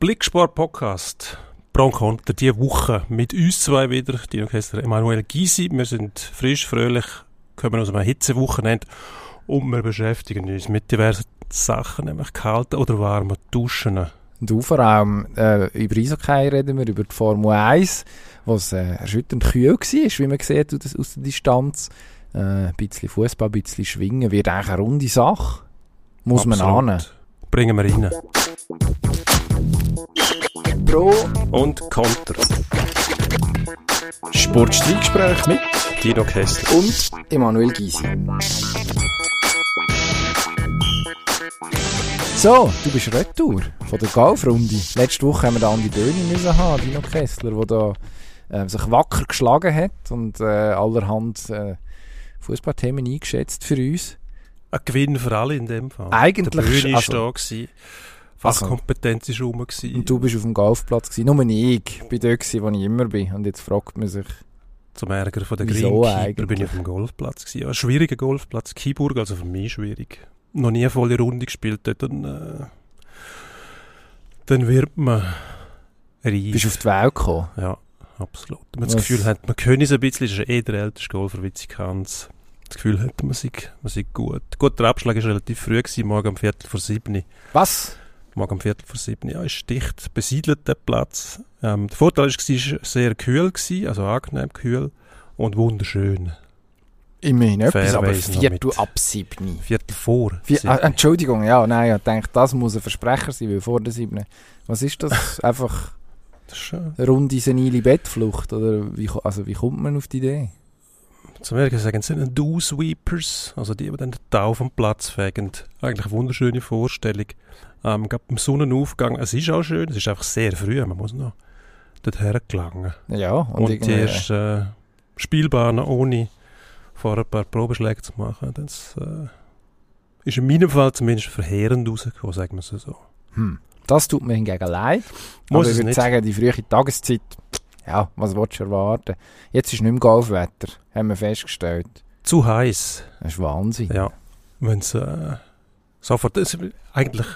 Blicksport Podcast. Bronco unter diese Woche mit uns zwei wieder, Dino Kessler, Emanuel Gysi. Wir sind frisch, fröhlich, kommen aus einem Hitzewochenende und wir beschäftigen uns mit diversen Sachen, nämlich kalten oder warmen Duschen. Und vor allem äh, über Eishockey reden wir, über die Formel 1, was äh, erschütternd kühl war, wie man sieht aus, der Distanz. Äh, ein bisschen Fußball, ein bisschen Schwingen, wird eigentlich eine runde Sache. Muss man Absolut. ahnen. Bringen wir rein. Pro Und Konter. Sportstreitgespräch mit Dino Kessler. und Emanuel Gysi. So, du bist Retour von der Golfrunde. Letzte Woche haben wir den Andi Böhni müssen haben, Dino Kessler, der da äh, sich wacker geschlagen hat und äh, allerhand äh, Fußballthemen eingeschätzt für uns. Ein Gewinn für alle in dem Fall. Eigentlich, Der Bühne also- war da. Gewesen. Fachkompetenz war rum. Gewesen. Und du bist auf dem Golfplatz gewesen. Nur ich bin dort gewesen, wo ich immer bin. Und jetzt fragt man sich, Zum Ärger von der Greenkeeper bin ich auf dem Golfplatz gewesen. Ein schwieriger Golfplatz. Kieburg, also für mich schwierig. Noch nie eine volle Runde gespielt. Dann, äh, dann wird man reif. bist du auf die Welt gekommen? Ja, absolut. Man das Gefühl hat, man könne es ein bisschen, das ist eh der älteste Golfer, wie ich kann Das Gefühl hat, man sei, man sei gut. Gut, der Abschlag war relativ früh, gewesen, morgen um Viertel vor sieben. Was? Morgen um Viertel vor sieben. Ja, ist dicht besiedelt, der Platz. Ähm, der Vorteil war, es war sehr kühl, gewesen, also angenehm kühl und wunderschön. Immerhin etwas, aber Viertel ab sieben. Viertel vor. Vier, sieben. ah, Entschuldigung, ja, nein, ich denke, das muss ein Versprecher sein, weil vor der siebten. Was ist das? Einfach das ist runde senile Bettflucht? Oder wie, also wie kommt man auf die Idee? Zum Amerika sagen sie einen Do-Sweepers, also die, die dann den Tau vom Platz fegen. Eigentlich eine wunderschöne Vorstellung. Ähm, gerade beim Sonnenaufgang, es ist auch schön, es ist einfach sehr früh, man muss noch dorthin gelangen. Ja, und, Und, die ersten äh, Spielbahnen ohne vorher ein paar Probeschläge zu machen, das äh, ist in meinem Fall zumindest verheerend rausgekommen, sagen wir es so. hm, das tut mir hingegen leid. Muss aber ich würde nicht. sagen, die frühe Tageszeit, ja, was willst du erwarten? Jetzt ist nicht mehr Golfwetter, haben wir festgestellt. Zu heiß. Das ist Wahnsinn. Ja, wenn es äh, sofort, das ist eigentlich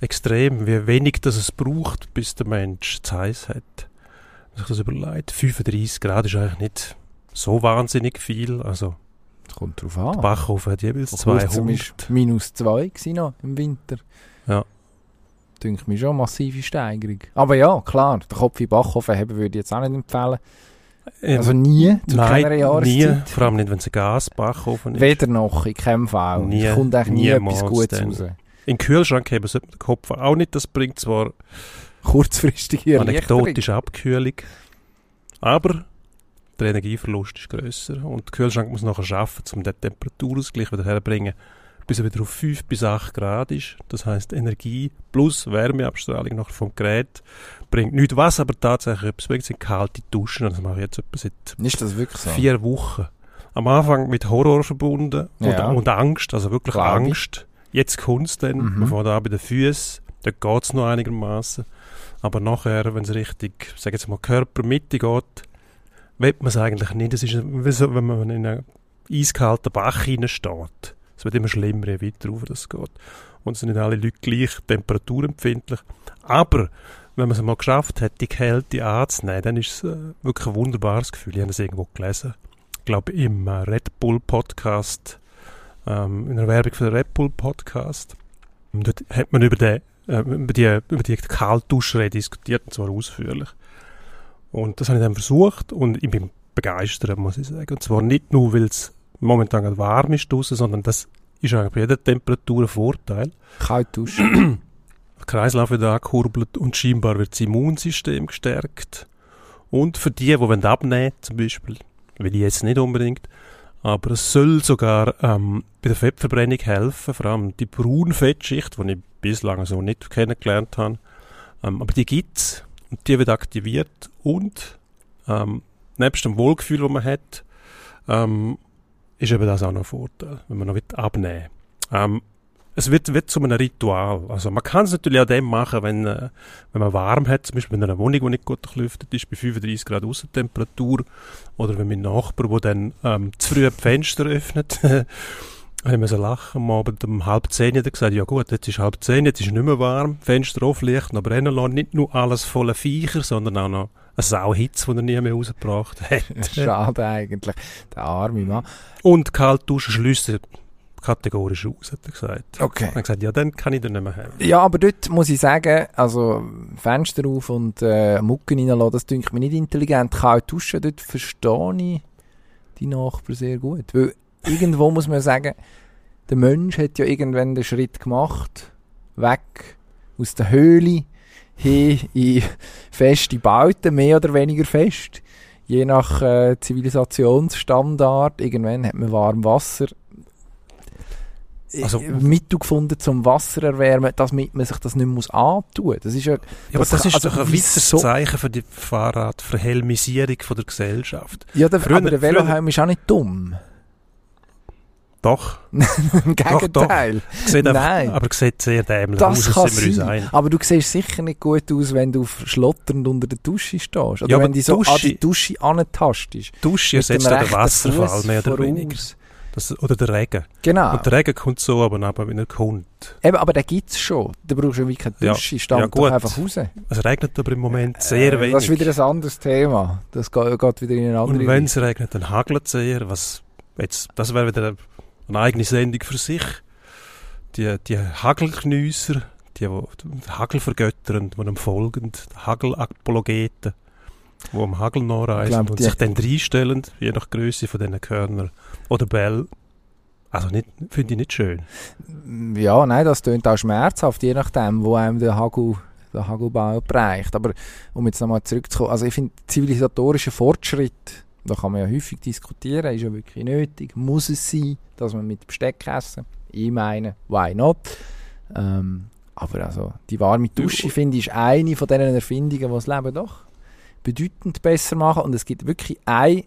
extrem, wie wenig das es braucht, bis der Mensch zu heiß hat. Wenn sich das überlegt, 35 Grad ist eigentlich nicht so wahnsinnig viel, also Das kommt drauf an. der Backofen hat jeweils Vor kurzem 200. war minus 2 gewesen noch im Winter. Ja. Denke mir schon eine massive Steigerung. Aber ja, klar, den Kopf in Backofen haben würde ich jetzt auch nicht empfehlen. Ähm, Also nie, zu keiner Nein, nie, Jahreszeit. vor allem nicht, wenn es ein Gasbackofen ist. Weder noch, in keinem Fall. Nie, es kommt eigentlich nie etwas Gutes raus. In den Kühlschrank haben sollte man den Kopf auch nicht, das bringt zwar Kurzfristige anekdotische Abkühlung, aber der Energieverlust ist grösser und der Kühlschrank muss nachher schaffen, um den Temperaturausgleich wieder herzubringen, bis er wieder auf 5 bis 8 Grad ist. Das heißt Energie plus Wärmeabstrahlung noch vom Gerät bringt nichts. Was aber tatsächlich etwas bringt, sind kalte Duschen. Das mache ich jetzt etwa seit das so? vier Wochen. Am Anfang mit Horror verbunden und, Ja. und Angst, also wirklich ich. Angst. Jetzt kommt es dann, Mhm. man fängt an bei den Füßen, dort geht es noch einigermaßen. Aber nachher, wenn es richtig, sag jetzt mal, Körpermitte geht, will man es eigentlich nicht. Es ist wie so, wenn man in einen eiskalten Bach hineinsteht. Es wird immer schlimmer, je weiter rauf das geht. Und es sind nicht alle Leute gleich temperaturempfindlich. Aber wenn man es mal geschafft hat, die Kälte anzunehmen, dann ist es äh, wirklich ein wunderbares Gefühl. Ich habe das irgendwo gelesen. Ich glaube, im äh, Red Bull Podcast, ähm, in einer Werbung für den Red Bull Podcast. Dort hat man über, den, äh, über die, über die Kaltduscherei diskutiert, und zwar ausführlich. Und das habe ich dann versucht und ich bin begeistert, muss ich sagen. Und zwar nicht nur, weil es momentan gerade warm ist draussen, sondern das ist eigentlich bei jeder Temperatur ein Vorteil. Kalt duschen. Der Kreislauf wird angekurbelt und scheinbar wird das Immunsystem gestärkt. Und für die, die wollen abnehmen zum Beispiel, will ich jetzt nicht unbedingt, aber es soll sogar ähm, bei der Fettverbrennung helfen, vor allem die Braunfettschicht, die ich bislang so nicht kennengelernt habe. Ähm, aber die gibt es und die wird aktiviert und ähm, nebst dem Wohlgefühl, das man hat, ähm, ist eben das auch noch ein Vorteil, wenn man noch will abnehmen ähm, es wird, wird zu einem Ritual. Also man kann es natürlich auch dem machen, wenn, äh, wenn man warm hat, zum Beispiel in einer Wohnung, die nicht gut durchlüftet ist, bei 35 Grad Außentemperatur, oder wenn mein Nachbar, der dann ähm, zu früh die Fenster öffnet, Ich musste lachen. Am Abend um halb zehn hat gesagt, ja gut, jetzt ist halb zehn, jetzt ist nicht mehr warm, Fenster offen, Licht noch brennen lassen. Nicht nur alles voller Viecher, sondern auch noch eine Sauhitze, die er nie mehr rausgebracht hat. Schade eigentlich, der arme Mann. Und kalt duschen schliessen kategorisch aus, hat er gesagt. Okay. Er hat gesagt, ja, dann kann ich den nicht mehr haben. Ja, aber dort muss ich sagen, also Fenster auf und äh, Mucken reinlassen, das denke ich mir nicht intelligent. Kalt duschen, dort verstehe ich die Nachbarn sehr gut. Weil irgendwo muss man sagen, der Mensch hat ja irgendwann den Schritt gemacht, weg aus der Höhle hin in feste Bauten, mehr oder weniger fest. Je nach äh, Zivilisationsstandard. Irgendwann hat man warm Wasser. Also- Also, Mittel gefunden zum Wasser erwärmen, damit man sich das nicht muss antun muss. Das ist ja, Ja, aber Das ist also doch ein weiteres Zeichen für die Fahrradverhelmisierung von der Gesellschaft. ja der, Früher- aber der früher- Velohelm ist auch nicht dumm. Doch, Im Gegenteil. einfach, Nein. aber sieht sehr dämlich Das aus, kann sein. einig. Aber du siehst sicher nicht gut aus, wenn du schlotternd unter der Dusche stehst. Oder Ja, wenn du so an Dusche- die Dusche antastest. Die Dusche Mit dem ersetzt den Wasserfall, mehr oder weniger. Das, oder der Regen. Genau. Und der Regen kommt so aber aber wenn er kommt. Eben, aber den gibt es schon. Da brauchst du ja wie keine Ja. Dusche. Stand Ja, doch gut. einfach raus. Es regnet aber im Moment sehr Äh, wenig. Das ist wieder ein anderes Thema. Das geht, geht wieder in eine andere Und wenn es regnet, dann hagelt es sehr. Was jetzt, das wäre wieder eine eigene Sendung für sich. Die, die Hagelknüsser, die, die, Hagel vergöttern, die ihm folgen, die Hagelapologeten, die am Hagel nachreisen und sich dann reinstellen, je nach Größe von diesen Körner oder Bell. Also finde ich nicht schön. Ja, nein, das tönt auch schmerzhaft, je nachdem, wo einem der Hagel, der Hagelbau bereicht. Aber um jetzt nochmal zurückzukommen, also ich finde, zivilisatorischer Fortschritt, da kann man ja häufig diskutieren, ist ja wirklich nötig, muss es sein, dass man mit Besteck essen. Ich meine, why not? Ähm, aber also, die warme Dusche, finde ich, ist eine von diesen Erfindungen, die das Leben doch bedeutend besser machen. Und es gibt wirklich ein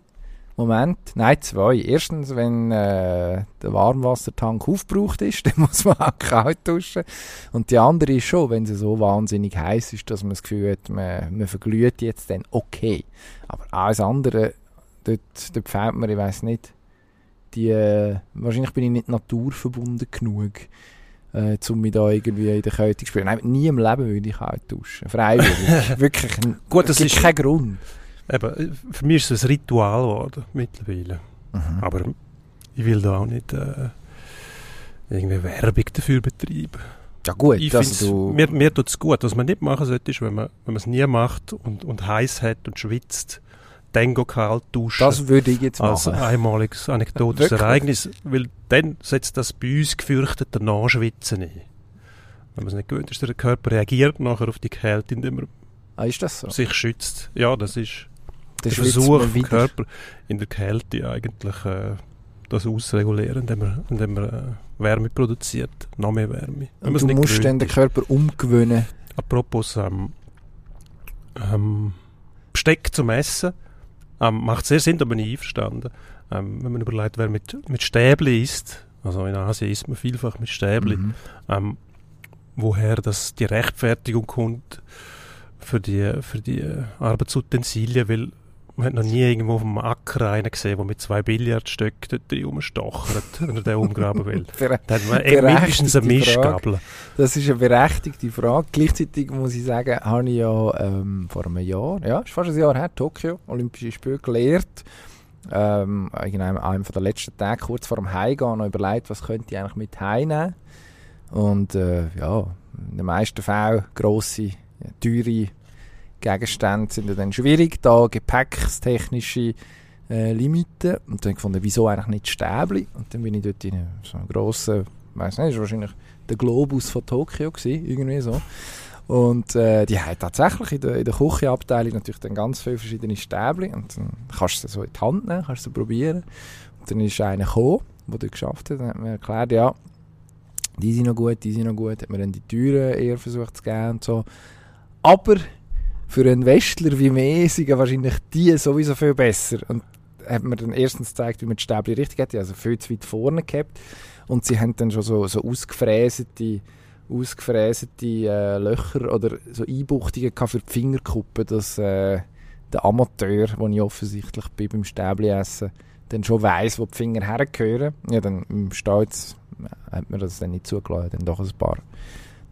Moment, nein, zwei. Erstens, wenn äh, der Warmwassertank aufgebraucht ist, dann muss man auch kalt duschen. Und die andere ist schon, wenn sie so wahnsinnig heiß ist, dass man das Gefühl hat, man, man verglüht jetzt, dann okay. Aber alles andere, dort, dort fehlt mir, ich weiß nicht, die, äh, wahrscheinlich bin ich nicht naturverbunden genug, äh, um mich da irgendwie in der Kälte zu spielen. Nein, nie im Leben würde ich kalt duschen. Freiwillig. Wirklich. Gut, das ist- keinen Grund. Eben, für mich ist es ein Ritual geworden, mittlerweile. Mhm. Aber ich will da auch nicht äh, irgendwie Werbung dafür betreiben. Ja gut, Ich find's, du... mir, mir tut es gut. Was man nicht machen sollte, ist, wenn man wenn man es nie macht und, und heiß hat und schwitzt, dann go kalt duschen. Das würde ich jetzt als machen. einmaliges anekdotisches? Ereignis, weil dann setzt das bei uns gefürchtete Nachschwitzen ein. Wenn man es nicht gewöhnt ist, der Körper reagiert nachher auf die Kälte, indem er Ah, so? sich schützt. Ja, das ist Der Versuch vom Körper in der Kälte eigentlich äh, das auszuregulieren, indem er, indem er äh, Wärme produziert, noch mehr Wärme. Wenn du nicht musst dann den. Körper umgewöhnen. Apropos ähm, ähm, Besteck zum Essen, ähm, macht sehr Sinn, da bin ich einverstanden. Ähm, wenn man überlegt, wer mit, mit Stäbli isst, also in Asien isst man vielfach mit Stäbli, Mhm. ähm, woher das die Rechtfertigung kommt für die, für die äh, Arbeitsutensilien, weil man hat noch nie irgendwo auf dem Acker einen gesehen, der mit zwei Billardstöcken dort rumstochert, wenn er den umgraben will. Da hat man eh mindestens eine. Mischgabel. Das ist eine berechtigte Frage. Gleichzeitig muss ich sagen, habe ich ja ähm, vor einem Jahr, ja, ist fast ein Jahr her, Tokio, Olympische Spiele gelehrt. Ähm, in einem, einem der letzten Tage, kurz vor dem Heimgehen, noch überlegt, was könnte ich eigentlich mit heimnehmen. Und äh, ja, in den meisten Fällen grosse, teure Gegenstände sind dann schwierig, da gepäckstechnische äh, Limiten. Und dann ich gefunden, wieso eigentlich nicht Stäbli? Und dann bin ich dort in so einem grossen, weiß nicht, ist wahrscheinlich der Globus von Tokio gewesen, irgendwie so. Und äh, die haben tatsächlich in der, in der Küchenabteilung natürlich dann ganz viele verschiedene Stäbli und dann kannst du sie so in die Hand nehmen, kannst du probieren. Und dann ist einer gekommen, der das geschafft hat, und hat mir erklärt, ja, die sind noch gut, die sind noch gut, hat mir dann die Türen eher versucht zu geben und so. Aber für einen Westler wie mir sind wahrscheinlich die sowieso viel besser. Und hat mir dann erstens gezeigt, wie man die Stäbli richtig hat, die also viel zu weit vorne gehabt. Und sie haben dann schon so, so ausgefräste, ausgefräste äh, Löcher oder so Einbuchtungen für die Fingerkuppen, dass äh, der Amateur, den ich offensichtlich bin beim Stäbli essen, dann schon weiss, wo die Finger hergehören. Ja, dann im Stolz hat mir das dann nicht zugelassen, dann doch ein paar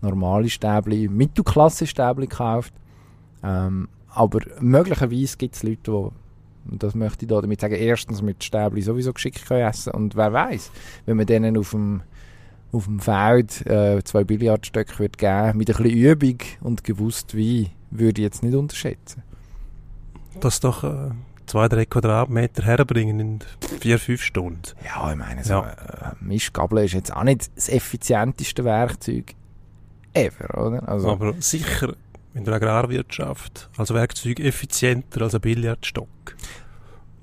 normale Stäbli, Mittelklasse-Stäbli gekauft. Ähm, aber möglicherweise gibt es Leute, die, das möchte ich da damit sagen, erstens mit Stäbli sowieso geschickt können essen und wer weiß, wenn man denen auf dem, auf dem Feld äh, zwei Billardstöcke wird geben, mit ein bisschen Übung und gewusst wie, würde ich jetzt nicht unterschätzen. Das doch äh, zwei, drei Quadratmeter herbringen in vier, fünf Stunden. Ja, ich meine, so Ja. äh, Mischgabel ist jetzt auch nicht das effizienteste Werkzeug ever, oder? Also, Aber sicher in der Agrarwirtschaft als Werkzeug effizienter als ein Billardstock.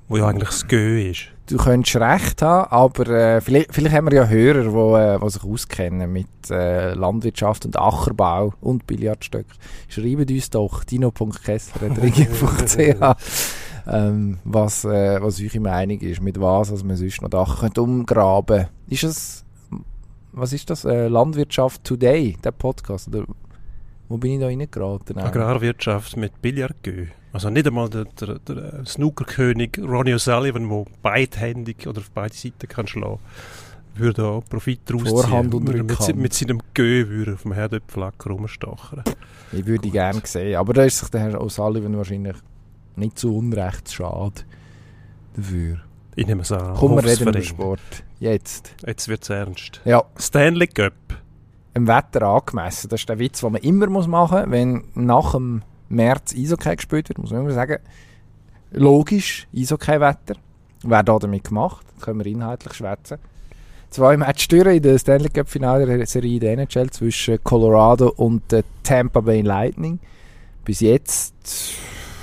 Wo ja eigentlich das Gö ist. du könntest recht haben, aber äh, vielleicht, vielleicht haben wir ja Hörer, die äh, die sich auskennen mit äh, Landwirtschaft und Ackerbau und Billardstöcken. Schreibt uns doch dino.kessler.ch ähm, was, äh, was eure Meinung ist, mit was also man sonst noch Dach könnte umgraben Ist es, was ist das, äh, Landwirtschaft Today, der Podcast? Oder wo bin ich da reingeraten? Agrarwirtschaft mit Billardgö. Also nicht einmal der, der, der Snookerkönig Ronnie O'Sullivan, der beidhändig oder auf beide Seiten kann schlagen würde da Profit daraus Vorhand ziehen. und mit, mit seinem Gö würde auf dem Herdöpfelacker rumstochern. Ich würde gerne sehen. Aber da ist sich der Herr O'Sullivan wahrscheinlich nicht zu Unrecht schade dafür. Ich nehme es an. Komm, wir reden über. Sport. Jetzt. Jetzt wird es ernst. Ja, Stanley Cup. Im Wetter angemessen. Das ist der Witz, den man immer machen muss, wenn nach dem März Eishockey gespielt wird. Muss man immer sagen, logisch, Eishockey-Wetter. Wer da damit gemacht? Können wir inhaltlich schwätzen. Zwei Matches in der Stanley Cup Finale der Serie der NHL zwischen Colorado und der Tampa Bay Lightning. Bis jetzt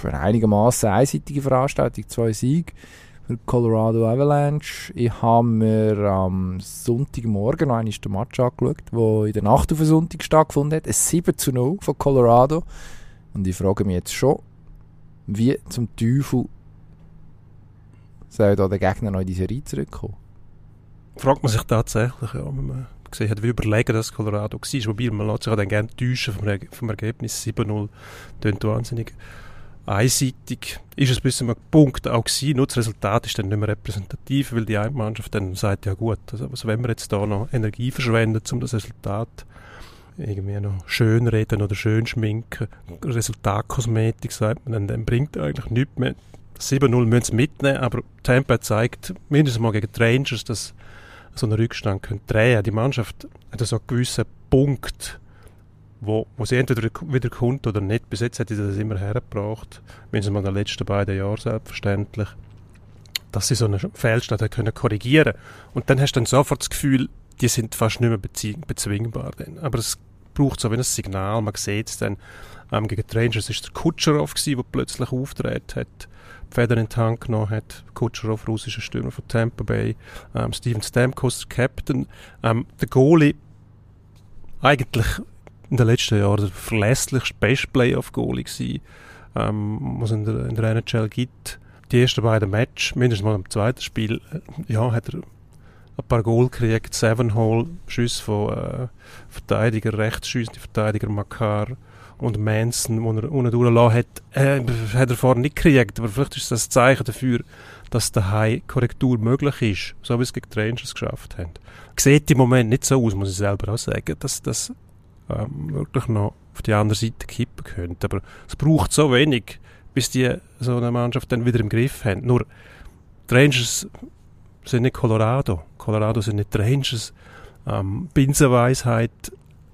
eine einigermaßen einseitige Veranstaltung, zwei Siege Colorado Avalanche. Ich habe mir am Sonntagmorgen noch einmal den Match angeschaut, der in der Nacht auf den Sonntag stattgefunden hat. Ein 7 zu 0 von Colorado. Und ich frage mich jetzt schon, wie zum Teufel soll da der Gegner noch in die Serie zurückkommen? Fragt man sich tatsächlich, ja, wenn man gesehen hat, wie überlegen das Colorado war. Wobei man lässt sich dann gerne täuschen vom, vom Ergebnis 7-0. Tönt wahnsinnig einseitig. Ist es bis zu einem Punkt auch gewesen, nur das Resultat ist dann nicht mehr repräsentativ, weil die eine Mannschaft dann sagt, ja gut, also, also wenn wir jetzt da noch Energie verschwenden, um das Resultat irgendwie noch schön reden oder schön schminken, Resultatkosmetik sagt man, dann, bringt eigentlich nichts mehr. 7-0 müssen sie mitnehmen, aber Tampa zeigt mindestens mal gegen die Rangers, dass so einen Rückstand können drehen. Die Mannschaft hat so einen gewissen Punkt, wo, wo sie entweder wieder kommt oder nicht. Bis jetzt hat sie das immer hergebracht, mindestens mal in den letzten beiden Jahren selbstverständlich, dass sie so einen Fehlstart hat können korrigieren Und dann hast du dann sofort das Gefühl, die sind fast nicht mehr bezwingbar. Dann. Aber es braucht so wie ein Signal, man sieht es dann. Ähm, gegen die Rangers ist der Kutscherow der plötzlich auftreten hat, die Feder in die Hand genommen hat. Kutscherow, russischer Stürmer von Tampa Bay. Ähm, Steven Stamkos, der Captain. Ähm, der Goalie, eigentlich in den letzten Jahren der verlässlichste Best Playoff-Goalie gewesen, ähm, was es in der, in der NHL gibt. Die ersten beiden Matches, mindestens mal im zweiten Spiel, äh, ja, hat er ein paar Goal gekriegt, Seven-Hole, Schüsse von äh, Verteidiger, rechtsschüssende Verteidiger Makar und Manson, wo er unten durchgelassen hat, äh, hat er vorher nicht gekriegt, aber vielleicht ist das ein Zeichen dafür, dass daheim Korrektur möglich ist, so wie es gegen die Rangers geschafft haben. Sieht im Moment nicht so aus, muss ich selber auch sagen, dass das ähm, wirklich noch auf die andere Seite kippen könnte, aber es braucht so wenig, bis die so eine Mannschaft dann wieder im Griff haben. Nur die Rangers sind nicht Colorado, Colorado sind nicht die Rangers, ähm, Binsenweisheit,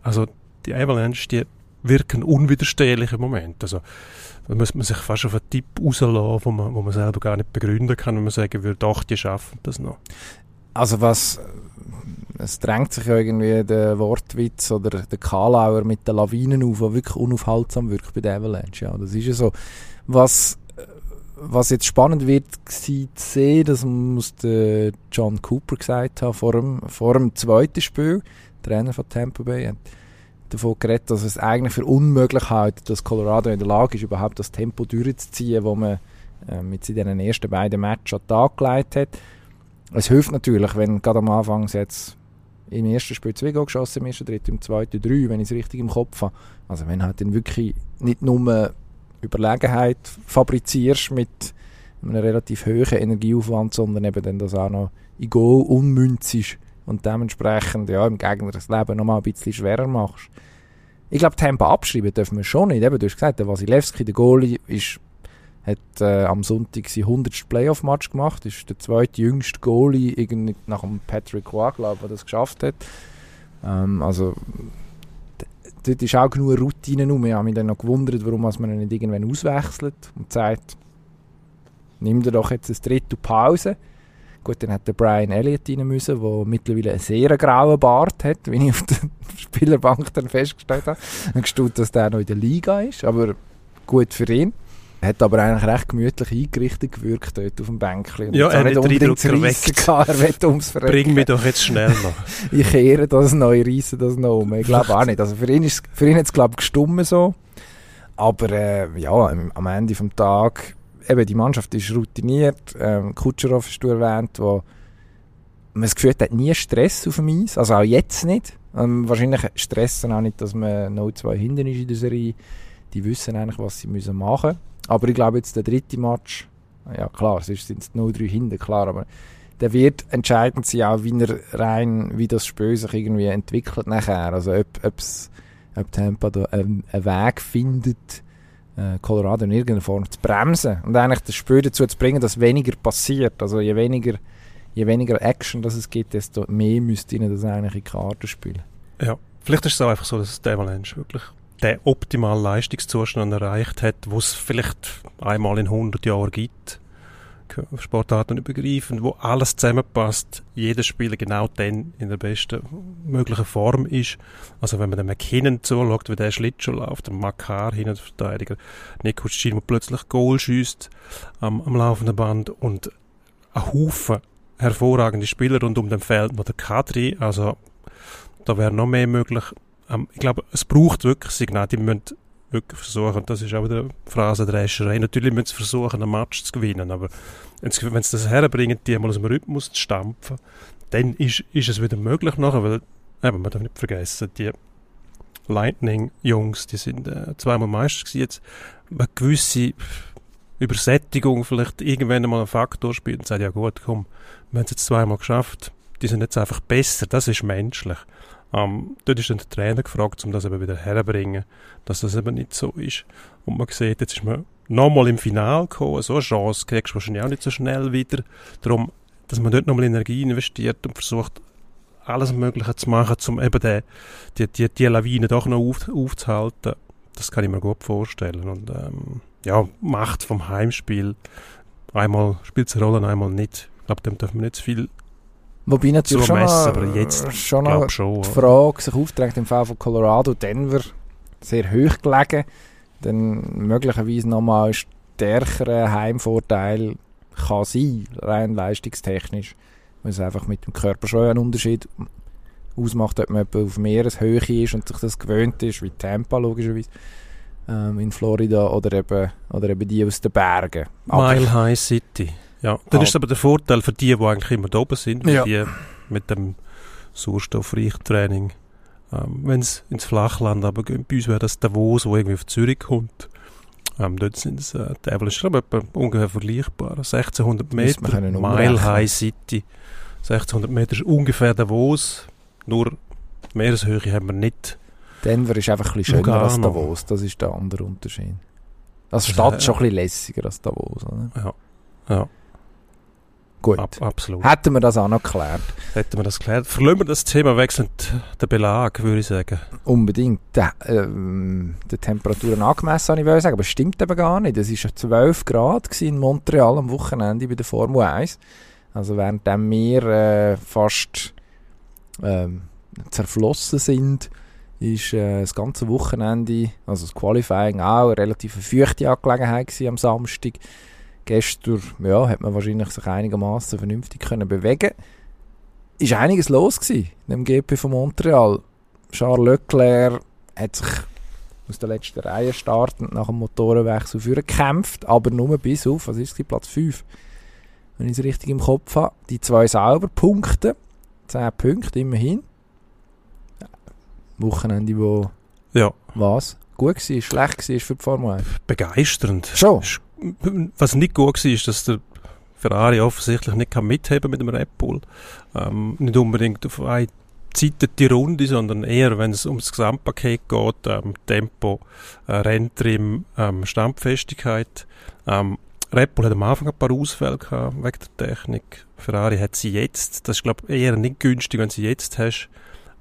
also die Avalanche, die wirken unwiderstehlich im Moment. Also da müsste man sich fast auf einen Tipp rauslassen, wo man, wo man selber gar nicht begründen kann, wenn man sagen würde, doch, die schaffen das noch. Also was, es drängt sich ja irgendwie der Wortwitz oder der Kalauer mit den Lawinen auf, der wirklich unaufhaltsam wirkt bei der Avalanche. Ja, das ist ja so. Was, was jetzt spannend wird zu sehen, das muss der John Cooper gesagt haben vor dem, vor dem zweiten Spiel, Trainer von Tampa Bay, hat davon geredet, dass es eigentlich für unmöglich hält, dass Colorado in der Lage ist, überhaupt das Tempo durchzuziehen, das man äh, mit in den ersten beiden Matches an den Tag gelegt hat. Es hilft natürlich, wenn gerade am Anfang jetzt im ersten Spiel zwei Goal geschossen, im ersten, dritten, im zweiten drei, wenn ich es richtig im Kopf habe. Also wenn halt dann wirklich nicht nur Überlegenheit fabrizierst mit, einem relativ hohen Energieaufwand, sondern eben dann das auch noch in Go ummünzest und dementsprechend ja, im Gegner das Leben noch mal ein bisschen schwerer machst. Ich glaube, Tempo abschreiben dürfen wir schon nicht. Eben, du hast gesagt, der Wasilewski, der Goalie, ist, hat äh, am Sonntag sein 100. Playoff-Match gemacht. ist der zweite jüngste Goalie nach dem Patrick Roy, glaube ich, der das geschafft hat. Ähm, also dort ist auch genug Routine rum. Ich habe mich dann noch gewundert, warum man ihn nicht irgendwann auswechselt und sagt, nimm dir doch jetzt ein Drittel Pause. Gut, dann hat der Brian Elliott rein müssen, der mittlerweile einen sehr grauen Bart hat, wie ich auf der Spielerbank dann festgestellt habe. Ich gestaunt, dass der noch in der Liga ist, aber gut für ihn. Er hat aber eigentlich recht gemütlich eingerichtet gewirkt dort auf dem Bänkchen. Ja, er hat unbedingt gehabt, er will ums Verrecken. Bring mich doch jetzt schnell noch. ich kehre das neu, reisse das noch um. Ich glaube auch nicht. Also für ihn, ist, für ihn hat es, glaube ich, gestummen so. Aber äh, ja, am Ende des Tages eben, die Mannschaft ist routiniert. Ähm, Kutscherow hast du erwähnt, wo man das Gefühl hat, nie Stress auf dem Eis. Also auch jetzt nicht. Ähm, wahrscheinlich stressen auch nicht, dass man 0-2 hinten ist in der Serie. Die wissen eigentlich, was sie müssen machen müssen. Aber ich glaube, jetzt der dritte Match, ja klar, sonst sind es 0-3 hinten, klar, aber der wird entscheidend sein, auch wie er rein, wie das Spiel sich irgendwie entwickelt nachher. Also ob, ob Tampa da einen, einen Weg findet, äh, Colorado in irgendeiner Form zu bremsen und eigentlich das Spiel dazu zu bringen, dass weniger passiert. Also je weniger, je weniger Action das es gibt, desto mehr müsste ihnen das eigentlich in die Karten spielen. Ja, vielleicht ist es auch einfach so, dass der Avalanche wirklich den optimalen Leistungszustand erreicht hat, wo es vielleicht einmal in 100 Jahren gibt Sportarten übergreifend, wo alles zusammenpasst, jeder Spieler genau dann in der besten möglichen Form ist. Also wenn man dem McKinnon zuschaut, wie der Schlittschuh läuft, der Makar der Verteidiger, Nico Schiel, plötzlich Goal schießt am, am laufenden Band und ein Haufen hervorragende Spieler rund um den Feld, noch der Kadri, also da wäre noch mehr möglich. Ähm, ich glaube, es braucht wirklich Signale, die müssen wirklich versuchen, das ist auch der Phrasendrescherei, natürlich müssen sie versuchen, einen Match zu gewinnen, aber wenn sie das herbringen, die mal aus dem Rhythmus zu stampfen, dann ist, ist es wieder möglich nachher, weil, eben, man darf nicht vergessen, die Lightning-Jungs, die sind äh, zweimal Meister gewesen, jetzt eine gewisse Übersättigung vielleicht irgendwann mal ein Faktor spielt und sagt, ja gut, komm, wir haben es jetzt zweimal geschafft, die sind jetzt einfach besser, das ist menschlich. Ähm, dort ist dann der Trainer gefragt, um das eben wieder herzubringen, dass das eben nicht so ist. Und man sieht, jetzt ist man nochmal im Finale gekommen, so eine Chance kriegst du wahrscheinlich auch nicht so schnell wieder. Darum, dass man dort nochmal Energie investiert und versucht, alles Mögliche zu machen, um eben die, die, die, die Lawine doch noch auf, aufzuhalten. Das kann ich mir gut vorstellen. Und ähm, ja, Macht vom Heimspiel, einmal spielt es eine Rolle, einmal nicht. Ich glaube, dem dürfen wir nicht zu viel Wobei natürlich schon, messen, aber jetzt schon noch schon, die Frage sich aufträgt im Fall von Colorado, Denver, sehr hoch gelegen, dann möglicherweise nochmal ein stärkerer Heimvorteil kann sein, rein leistungstechnisch, weil es einfach mit dem Körper schon einen Unterschied ausmacht, ob man auf Meereshöhe ist und sich das gewöhnt ist, wie Tampa logischerweise ähm, in Florida oder eben, oder eben die aus den Bergen. Mile High City. Ja, dann ah. ist aber der Vorteil für die, die eigentlich immer da oben sind, ja. die mit dem sauerstoffreichen Training, ähm, wenn es ins Flachland aber gehen, bei uns wäre das Davos, wo irgendwie auf Zürich kommt. Ähm, dort sind es, äh, die ich, ungefähr vergleichbar. 1600 Meter, Mile High City. 1600 Meter ist ungefähr Davos, nur Meereshöhe haben wir nicht. Denver ist einfach ein bisschen schöner als Davos, das ist der andere Unterschied. Also Stadt ist schon ein bisschen lässiger als Davos, oder? Ja, ja. Gut. Ab, absolut. Hätten wir das auch noch geklärt. Hätten wir das geklärt. Verlassen wir das Thema wechselnd den Belag, würde ich sagen. Unbedingt. Der, ähm, der Temperaturen angemessen, ich sagen, aber es stimmt eben gar nicht. Es war 12 Grad in Montreal am Wochenende bei der Formel 1. Also während wir äh, fast ähm, zerflossen sind, ist äh, das ganze Wochenende, also das Qualifying auch, eine relativ feuchte Angelegenheit am Samstag. Gestern ja, hat man wahrscheinlich sich einigermaßen vernünftig können bewegen. Ist einiges los gewesen, im GP von Montreal. Charles Leclerc hat sich aus der letzten Reihe startend nach dem Motorenwechsel gekämpft, aber nur bis auf, was ist es, Platz 5. Wenn ich es richtig im Kopf habe. Die zwei sauber Punkte. 10 Punkte immerhin. Wochenende, wo ja. was? Gut war, schlecht war für die Formel 1? Begeisternd. Schon? Was nicht gut war, ist, dass der Ferrari offensichtlich nicht kann mitheben mit dem Red Bull. Ähm, nicht unbedingt auf eine Seite die Runde, sondern eher, wenn es ums Gesamtpaket geht, ähm, Tempo, äh, Renntrim, ähm, Standfestigkeit. Ähm, Red Bull hat am Anfang ein paar Ausfälle gehabt wegen der Technik. Ferrari hat sie jetzt. Das ist, glaube ich, eher nicht günstig, wenn sie jetzt hast,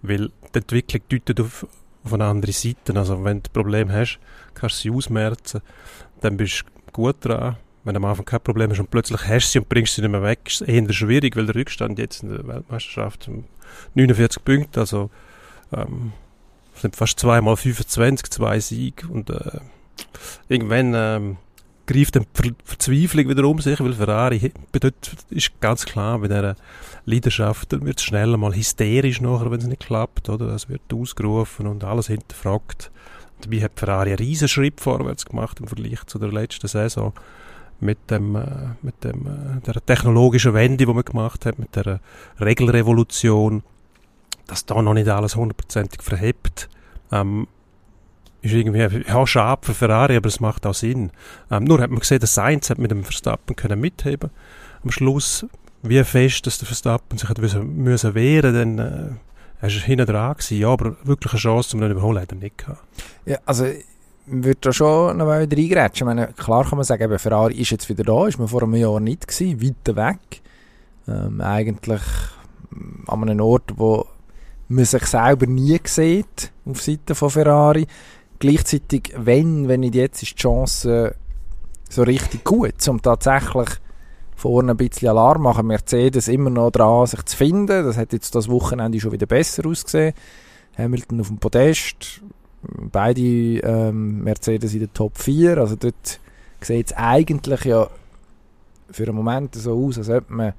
weil die Entwicklung deutet auf, auf eine andere Seite. Also, wenn du ein Problem hast, kannst du sie ausmerzen, dann bist du gut dran. Wenn du am Anfang kein Problem hast und plötzlich hast du sie und bringst sie nicht mehr weg, ist es eher schwierig, weil der Rückstand jetzt in der Weltmeisterschaft 49 Punkte, also ähm, sind fast zweimal 25, zwei Siege und äh, irgendwann ähm, greift dann Ver Verzweiflung wieder um sich, weil Ferrari bedeutet, ist ganz klar, bei dieser Leidenschaft wird es schnell mal hysterisch nachher, wenn es nicht klappt, oder? Es wird ausgerufen und alles hinterfragt. Dabei hat Ferrari einen riesen Schritt vorwärts gemacht im Vergleich zu der letzten Saison mit dem, äh, mit dem, äh, der technologischen Wende, die man gemacht hat, mit der Regelrevolution, dass da noch nicht alles hundertprozentig verhebt, ähm, ist irgendwie, ja, schade für Ferrari, aber es macht auch Sinn. Ähm, nur hat man gesehen, dass Sainz hat mit dem Verstappen können mitheben. Am Schluss, wie fest, dass der Verstappen sich hat müssen, müssen wehren, dann, äh, er ist hinten dran gewesen, ja, aber wirklich eine Chance, um ihn überholen, hat er nicht gehabt. Ja, also, würde da schon noch wieder reingrätschen. Ich meine, klar kann man sagen, eben, Ferrari ist jetzt wieder da, ist man vor einem Jahr nicht gewesen, weiter weg. Ähm, eigentlich an einem Ort, wo man sich selber nie sieht, auf Seite von Ferrari. Gleichzeitig, wenn, wenn nicht jetzt, ist die Chance so richtig gut, um tatsächlich vorne ein bisschen Alarm machen. Mercedes immer noch dran, sich zu finden. Das hat jetzt das Wochenende schon wieder besser ausgesehen. Hamilton auf dem Podest, beide ähm, Mercedes in der Top 4. Also dort sieht es eigentlich ja für einen Moment so aus, als ob man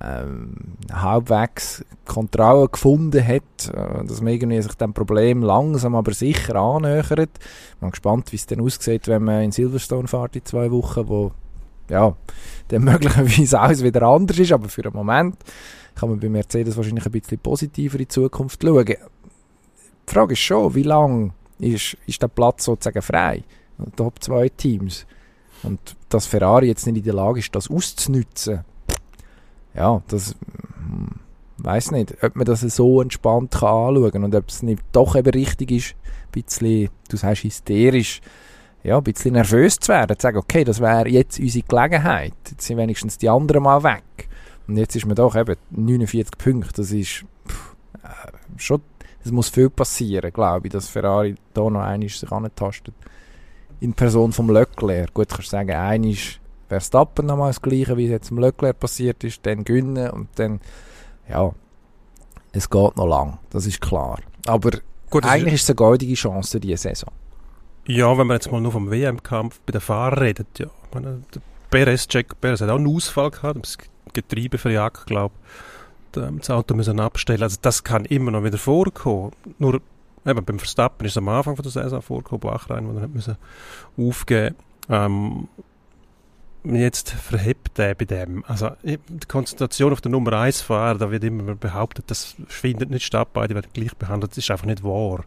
ähm, halbwegs Kontrolle gefunden hat, äh, dass man irgendwie sich dem Problem langsam aber sicher annähert. Ich bin gespannt, wie es dann aussieht, wenn man in Silverstone fährt in zwei Wochen, wo ja, dann möglicherweise alles wieder anders ist, aber für einen Moment kann man bei Mercedes wahrscheinlich ein bisschen positiver in die Zukunft schauen. Die Frage ist schon, wie lange ist, ist der Platz sozusagen frei? Top 2 Teams. Und dass Ferrari jetzt nicht in der Lage ist, das auszunutzen, ja, das hm, weiß nicht, ob man das so entspannt kann anschauen und ob es nicht doch eben richtig ist, ein bisschen, du sagst hysterisch, ja, ein bisschen nervös zu werden, zu sagen, okay, das wäre jetzt unsere Gelegenheit, jetzt sind wenigstens die anderen mal weg. Und jetzt ist man doch eben 49 Punkte, das ist pff, äh, schon, es muss viel passieren, glaube ich, dass Ferrari da noch einmal sich antastet. In Person vom Leclerc, gut, kannst du sagen, einmal Verstappen nochmal das Gleiche, wie es jetzt im Leclerc passiert ist, dann gewinnen und dann, ja, es geht noch lang, das ist klar. Aber Gut, eigentlich ist es eine goldige Chance diese Saison. Ja, wenn man jetzt mal nur vom WM-Kampf bei den Fahrern redet, ja. Meine, der Perez, Jack Perez hat auch einen Ausfall gehabt, das Getriebe verjagt, glaube ich. Das Auto müssen abstellen. Also das kann immer noch wieder vorkommen. Nur eben, beim Verstappen ist es am Anfang von der Saison vorgekommen, Bachrein, wo er müssen aufgeben ähm, jetzt verhebt der bei dem? Also die Konzentration auf der Nummer 1 Fahrer, da wird immer behauptet, das findet nicht statt, beide werden gleich behandelt. Das ist einfach nicht wahr.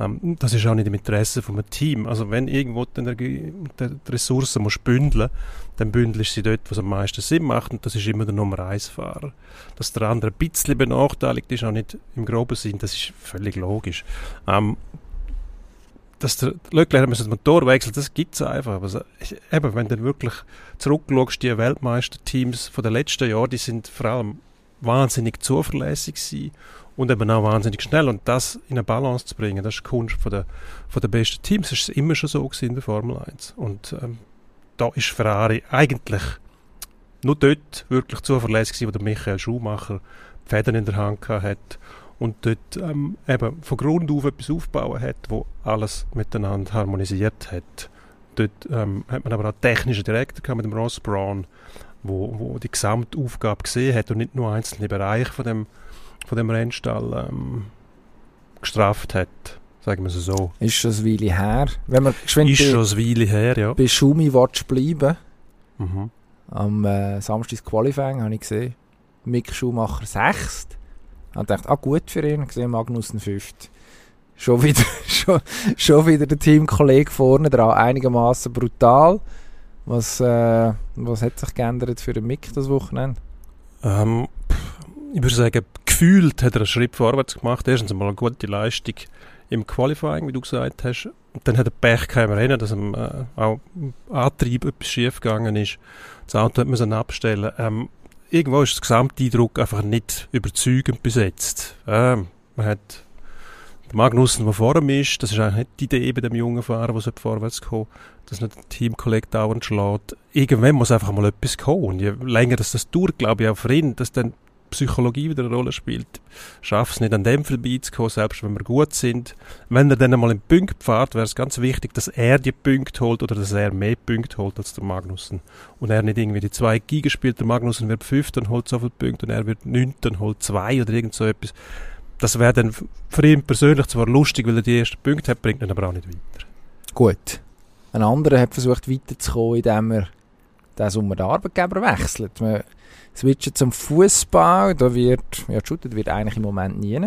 Ähm, das ist auch nicht im Interesse einem Team. Also wenn irgendwo die, Energie, die Ressourcen muss bündeln, dann bündelst sie dort, was am meisten Sinn macht und das ist immer der Nummer 1 Fahrer. Dass der andere ein bisschen benachteiligt ist, auch nicht im groben Sinn, das ist völlig logisch. Ähm, dass der Leclerc das Motor wechselt, das gibt es einfach. Also, eben, wenn du wirklich zurückschaust, die Weltmeisterteams von den letzten Jahren, die sind vor allem wahnsinnig zuverlässig gewesen und eben auch wahnsinnig schnell. Und das in eine Balance zu bringen, das ist die Kunst von der, von der besten Teams. Das ist immer schon so in der Formel 1. Und ähm, da ist Ferrari eigentlich nur dort wirklich zuverlässig gewesen, wo der Michael Schumacher die Fäden in der Hand hat und dort ähm, eben von Grund auf etwas aufbauen hat, wo alles miteinander harmonisiert hat. Dort ähm, hat man aber auch technischen Direktor mit dem Ross Brown, wo, wo die Gesamtaufgabe gesehen hat und nicht nur einzelne Bereiche von dem, von dem Rennstall ähm, gestraft hat. Sagen wir es so. Ist schon ein Weile her. Wenn man ist schon ein Weile her, ja. Bei Schumi willst bleiben. Mhm. Am äh, Samstag Qualifying habe ich gesehen. Mick Schumacher sechst. Und dachte, ah, gut für ihn, gesehen Magnussen fünft. Schon wieder, schon, schon wieder der Teamkollege vorne dran, einigermaßen brutal. Was, äh, was hat sich geändert für den Mick das Wochenende? Ähm, ich würde sagen, gefühlt hat er einen Schritt vorwärts gemacht. Erstens einmal eine gute Leistung im Qualifying, wie du gesagt hast. Und dann hat er Pech gehabt Rennen, dass ihm äh, auch Antrieb etwas schief gegangen ist. Das Auto hat müssen abstellen. Ähm, irgendwo ist der Gesamteindruck einfach nicht überzeugend besetzt. Ähm, man hat Magnussen, der vor ihm ist, das ist eigentlich nicht die Idee bei dem jungen Fahrer, der vorwärts kommt, dass nicht der Teamkollege dauernd schlägt. Irgendwann muss einfach mal etwas kommen. Und je länger das, das dauert, glaube ich, auch für ihn, dass dann Psychologie wieder eine Rolle spielt, schafft es nicht an dem vorbeizukommen, selbst wenn wir gut sind. Wenn er dann einmal im Punkt fährt, wäre es ganz wichtig, dass er die Punkte holt oder dass er mehr Punkte holt als der Magnussen. Und er nicht irgendwie die zwei Giga spielt, der Magnussen wird fünfter und holt so viele Punkte und er wird neunter und holt zwei oder irgend so etwas das wäre dann für ihn persönlich zwar lustig, weil er die ersten Punkte hat, bringt ihn aber auch nicht weiter. Gut. Ein anderer hat versucht weiterzukommen, indem er diesen Sommer den Arbeitgeber wechselt. Man switcht zum Fußball, da wird, ja, shootet wird eigentlich im Moment nie.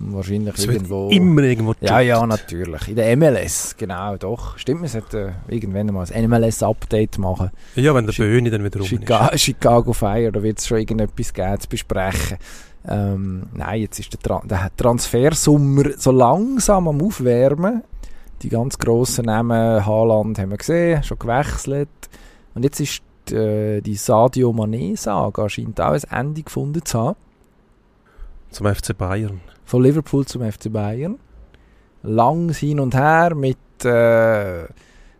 Wahrscheinlich es irgendwo. immer irgendwo Ja, ja, natürlich. In der MLS, genau, doch. Stimmt, man sollte irgendwann mal ein MLS-Update machen. Ja, wenn der Böhni dann wieder rum Chica ist. Chicago Fire, da wird es schon irgendetwas geben zu besprechen. Ähm, nein, jetzt ist der, Tra der Transfersummer so langsam am Aufwärmen. Die ganz grossen Namen, Haaland haben wir gesehen, schon gewechselt. Und jetzt ist die, äh, die Sadio Mané-Saga scheint auch ein Ende gefunden zu haben. Zum FC Bayern. Von Liverpool zum FC Bayern. Lang hin und her mit äh,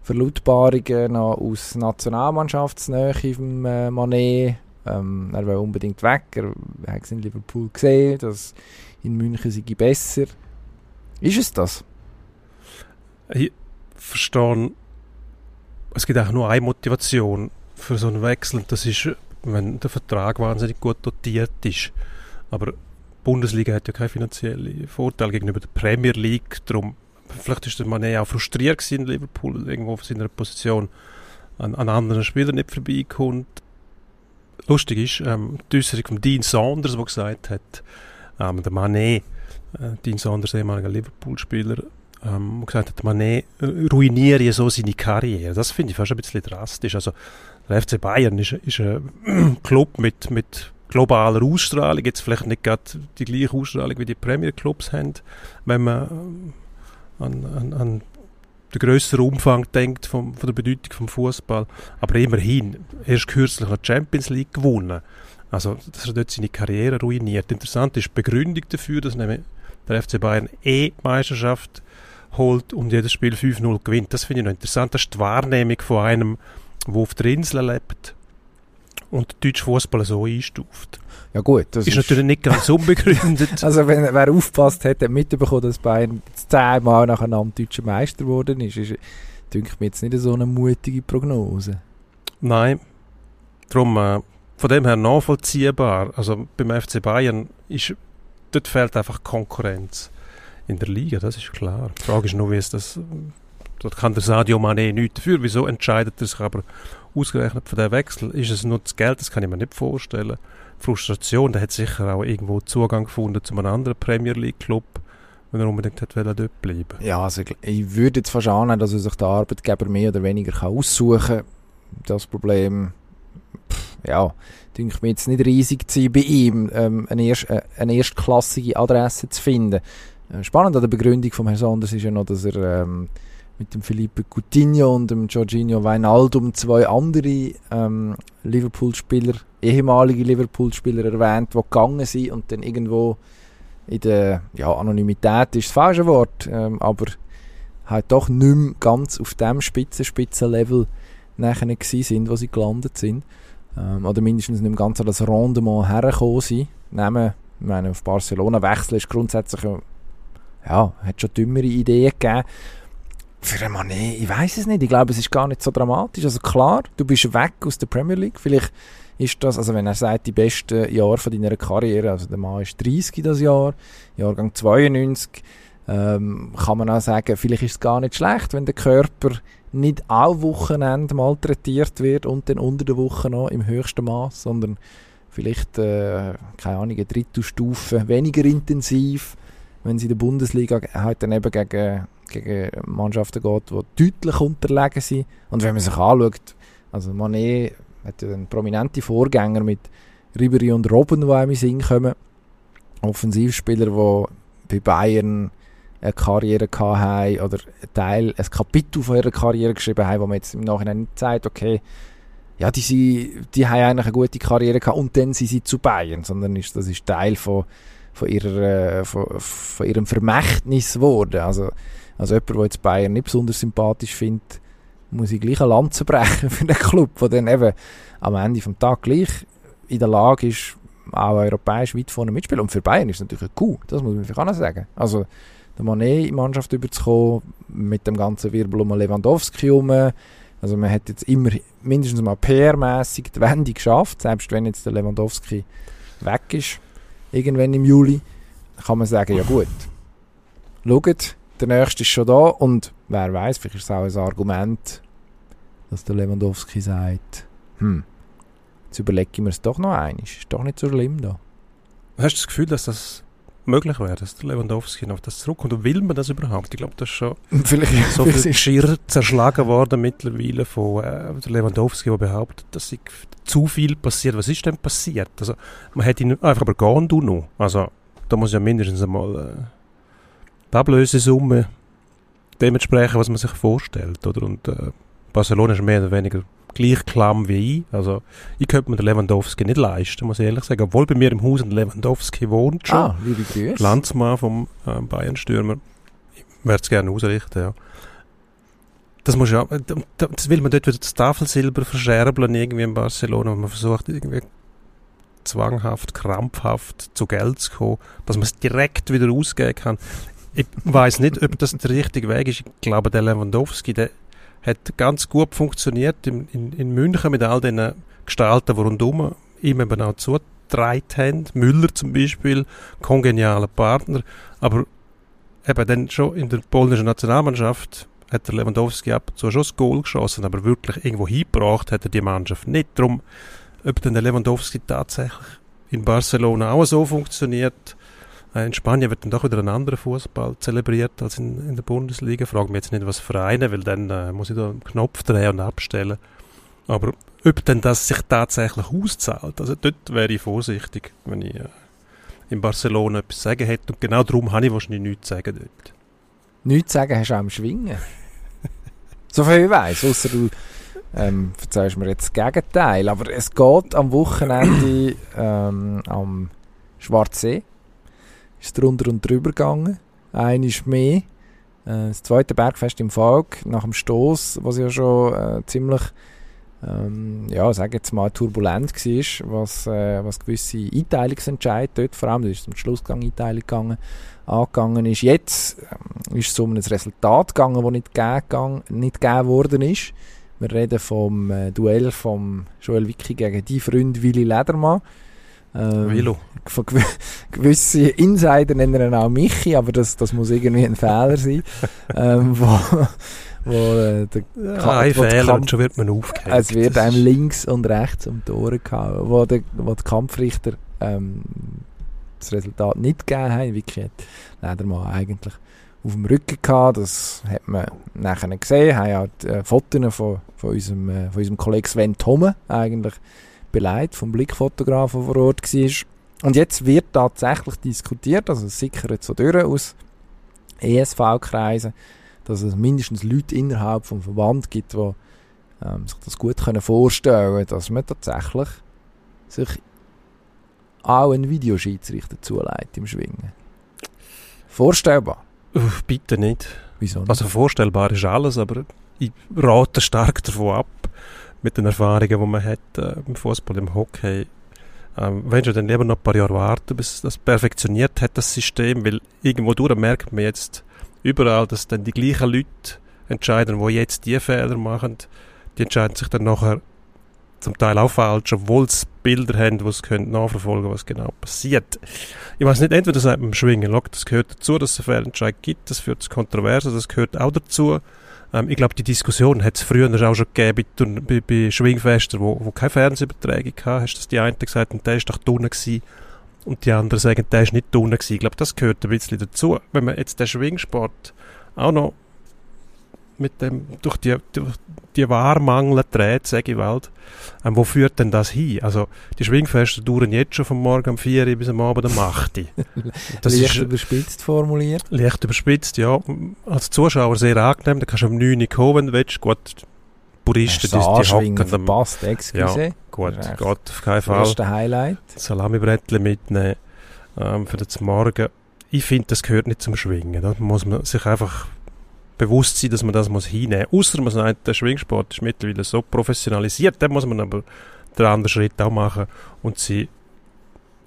Verlautbarungen aus Nationalmannschaftsnähe vom äh, Mané ähm, er will unbedingt weg. Er hat es in Liverpool gesehen, dass in München sei besser. Ist es das? Ich verstehe, es gibt auch nur eine Motivation für so einen Wechsel. Und das ist, wenn der Vertrag wahnsinnig gut dotiert ist. Aber die Bundesliga hat ja keinen finanziellen Vorteil gegenüber der Premier League. Darum, vielleicht ist der Mané auch frustriert in Liverpool, irgendwo auf seiner Position an, an anderen Spielern nicht vorbeikommt lustig ist, ähm, die Äußerung von Dean Saunders, der gesagt hat, ähm, der Mané, äh, Dean Saunders, ehemaliger Liverpool-Spieler, ähm, gesagt hat, Mané ruiniere so seine Karriere. Das finde ich fast ein bisschen drastisch. Also, der FC Bayern ist, ist ein Club mit, mit globaler Ausstrahlung, jetzt vielleicht nicht gerade die gleiche Ausstrahlung wie die Premier Clubs haben, wenn man an, an, an der größere Umfang denkt vom, von der Bedeutung vom Fußball. Aber immerhin, erst kürzlich noch die Champions League gewonnen. Also, dass er dort seine Karriere ruiniert. Interessant ist die Begründung dafür, dass nämlich der FC Bayern eh Meisterschaft holt und jedes Spiel 5-0 gewinnt. Das finde ich noch interessant. Das ist die Wahrnehmung von einem, der auf der Insel lebt und den deutschen Fußball so einstuft. Ja gut, das ist, ist natürlich nicht ganz unbegründet. also wenn wer aufpasst hat, hat mitbekommen, dass Bayern zehnmal nacheinander deutscher Meister geworden ist, ist denke ich mir jetzt nicht so eine mutige Prognose. Nein, darum äh, von dem her nachvollziehbar. Also beim FC Bayern ist dort fehlt einfach Konkurrenz in der Liga, das ist klar. Die Frage ist nur, wie es das dort kann der Sadio Mané nichts dafür. Wieso entscheidet er sich aber ausgerechnet für den Wechsel? Ist es nur das Geld? Das kann ich mir nicht vorstellen. Frustration, der hat sicher auch irgendwo Zugang gefunden zu einem anderen Premier League Club, wenn er unbedingt hat dort bleiben Ja, also ich würde jetzt fast annehmen, dass er sich der Arbeitgeber mehr oder weniger kann aussuchen kann. Das Problem, pff, ja, denke ich mir jetzt nicht riesig zu sein bei ihm, ähm, eine, erst, äh, eine erstklassige Adresse zu finden. Äh, spannend an der Begründung von Herrn Sanders ist ja noch, dass er ähm, mit dem Felipe Coutinho und dem Jorginho Wijnaldum zwei andere ähm, Liverpool-Spieler, ehemalige Liverpool-Spieler erwähnt, die gegangen sind und dann irgendwo in der ja, Anonymität ist das falsche Wort, ähm, aber halt doch nicht mehr ganz auf dem Spitzen-Spitzen-Level nachher gewesen sind, wo sie gelandet sind. Ähm, oder mindestens nicht mehr ganz an das Rendement hergekommen sind. Nehmen, ich meine, auf Barcelona wechseln ist grundsätzlich ja, hat schon dümmere Ideen gegeben. Für einen Mané, ich weiß es nicht. Ich glaube, es ist gar nicht so dramatisch. Also klar, du bist weg aus der Premier League. Vielleicht ist das, also wenn er sagt, die besten Jahre von deiner Karriere, also der Mann ist 30 das Jahr, Jahrgang 92, ähm, kann man auch sagen, vielleicht ist es gar nicht schlecht, wenn der Körper nicht auch Wochenende malträtiert wird und dann unter der Woche noch im höchsten Maß, sondern vielleicht, äh, keine Ahnung, eine dritte Stufe weniger intensiv, wenn sie in der Bundesliga halt dann eben gegen gegen Mannschaften geht, die deutlich unterlegen sind. Und wenn man sich anschaut, also Mané hat ja prominenten Vorgänger mit Ribery und Robben, die einem in Sinn kommen. Offensivspieler, die bei Bayern eine Karriere hatten oder ein Teil, ein Kapitel von ihrer Karriere geschrieben haben, wo man jetzt im Nachhinein nicht sagt, okay, ja, die, sind, die haben eigentlich eine gute Karriere gehabt und dann sind sie zu Bayern, sondern ist, das ist Teil von, von, ihrer, von, von ihrem Vermächtnis geworden. Also, also jemand, der jetzt Bayern nicht besonders sympathisch findet, muss ich gleich eine Lanze brechen für den Club, der dann eben am Ende des Tages gleich in der Lage ist, auch europäisch weit vorne mitspielen. Und für Bayern ist es natürlich cool, das muss man vielleicht auch noch sagen. Also, der Mané in die Mannschaft überzukommen, mit dem ganzen Wirbel um Lewandowski herum. Also man hat jetzt immer mindestens mal PR-mässig die Wende geschafft, selbst wenn jetzt der Lewandowski weg ist, irgendwann im Juli, kann man sagen, ja gut, schaut, der Nächste ist schon da und wer weiß, vielleicht ist es auch ein Argument, dass der Lewandowski sagt, hm, jetzt überlege ich mir es doch noch einmal, ist doch nicht so schlimm da. Hast du das Gefühl, dass das möglich wäre, dass der Lewandowski auf das zurückkommt. Und will man das überhaupt? Ich glaube, das ist schon vielleicht, so viel Geschirr zerschlagen worden mittlerweile von äh, Lewandowski, der behauptet, dass zu viel passiert. Was ist denn passiert? Also, man hätte ihn einfach aber gar nicht noch. Also, da muss ja mindestens einmal äh, die Ablösesumme dementsprechend, was man sich vorstellt. Oder? Und äh, Barcelona ist mehr oder weniger gleich klamm wie ich. Also, ich könnte mir den Lewandowski nicht leisten, muss ich ehrlich sagen. Obwohl bei mir im Haus ein Lewandowski wohnt schon. Ah, liebe Grüße. Landsmann vom äh, Bayern-Stürmer. Ich würde es gerne ausrichten, ja. Das muss ja, das will man dort wieder das Tafelsilber verscherbeln irgendwie in Barcelona, und man versucht irgendwie zwanghaft, krampfhaft zu Geld zu kommen, dass man es direkt wieder ausgeben kann. Ich weiß nicht, ob das der richtige Weg ist. Ich glaube, der Lewandowski, der hat ganz gut funktioniert in, in, in München mit all den Gestalten, die rundum ihm eben auch zugetragen haben. Müller zum Beispiel, kongenialer Partner. Aber eben dann schon in der polnischen Nationalmannschaft hat der Lewandowski ab und zu schon das Goal geschossen, aber wirklich irgendwo hingebracht hat er die Mannschaft nicht. Darum, ob dann der Lewandowski tatsächlich in Barcelona auch so funktioniert, in Spanien wird dann doch wieder ein anderer Fußball zelebriert als in, in der Bundesliga. Frage mich jetzt nicht, was Vereine, weil dann äh, muss ich da einen Knopf drehen und abstellen. Aber ob denn das sich tatsächlich auszahlt, also dort wäre ich vorsichtig, wenn ich äh, in Barcelona etwas sagen hätte. Und genau darum habe ich wahrscheinlich nichts zu sagen dort. Nichts zu sagen hast du auch am Schwingen. so viel ich weiss, außer du ähm, erzählst mir jetzt das Gegenteil. Aber es geht am Wochenende ähm, am Schwarzsee ist drunter und drüber gegangen. Ein ist mehr. Äh, das zweite Bergfest im Falk nach dem Stoß, was ja schon äh, ziemlich, ähm, ja, sage jetzt mal turbulent war, was, äh, was gewisse Einteilungsentscheide dort, vor allem, da ist zum Schlussgang Einteilung gegangen, angegangen ist. Jetzt ähm, ist es um ein Resultat gegangen, das nicht gegeben, nicht gegeben worden ist. Wir reden vom äh, Duell von Joel Wicki gegen die Freund Willi Ledermann. Ähm, Vilo. Von gew gewisse Insider nennen ihn auch Michi, aber das, das muss irgendwie ein Fehler sein. ähm, wo, wo, äh, der ja, ein Fehler Kampf, und schon wird man aufgehängt. Es wird einem links und rechts um die Ohren gehauen, wo, der, wo die Kampfrichter ähm, das Resultat nicht gegeben haben. Wirklich hat leider mal eigentlich auf dem Rücken gehabt. Das hat man nachher gesehen. Wir haben ja die äh, Fotos von, von, unserem, äh, von unserem Kollegen Sven Thome eigentlich beleidigt vom Blickfotografen vor Ort war. Und jetzt wird tatsächlich diskutiert, also es sickert so durch aus ESV-Kreisen, dass es mindestens Leute innerhalb vom Verband gibt, die ähm, sich das gut können vorstellen können, dass man tatsächlich sich auch einen Videoschiedsrichter zuleitet im Schwingen. Vorstellbar? Uff, bitte nicht. Wieso nicht? Also vorstellbar ist alles, aber ich rate stark davon ab, mit den Erfahrungen, die man hat äh, im Fußball, im Hockey. Ähm, wenn du dann lieber noch ein paar Jahre warten, bis das perfektioniert hat, das System, weil irgendwo durch merkt man jetzt überall, dass dann die gleichen Leute entscheiden, die jetzt die Fehler machen, die entscheiden sich dann nachher zum Teil auch falsch, obwohl sie Bilder haben, wo sie nachverfolgen können, was genau passiert. Ich weiß nicht, entweder sagt man Schwingen, das gehört dazu, dass es einen Fehlentscheid gibt, das führt zu Kontroversen, das gehört auch dazu, ähm, ich glaube, die Diskussion hat es früher auch schon gegeben bei, bei Schwingfesten, wo, wo keine Fernsehübertragung hatte. Hast du die eine gesagt, und der ist doch drinnen gewesen. Und die anderen sagen, der ist nicht drinnen gewesen. Ich glaube, das gehört ein bisschen dazu. Wenn man jetzt den Schwingsport auch noch mit dem, durch die, durch die Wahrmangel dreht, sage ich halt, ähm, wo führt denn das hin? Also, die Schwingfeste dauern jetzt schon von morgen um 4 Uhr bis am Abend um 8 Uhr. Das leicht ist, überspitzt formuliert. Leicht überspitzt, ja. Als Zuschauer sehr angenehm, da kannst du um 9 Uhr kommen, wenn du willst. Gut, Puristen, die, die hocken. verpasst, excuse. Ja, gut, geht auf keinen Fall. Das ist der Highlight. Salami-Brettchen mitnehmen ähm, für den Morgen. Ich finde, das gehört nicht zum Schwingen. Da muss man sich einfach bewusst sein, dass man das muss hinnehmen muss. Außer man sagt, der Schwingsport ist mittlerweile so professionalisiert, dann muss man aber den anderen Schritt auch machen und sie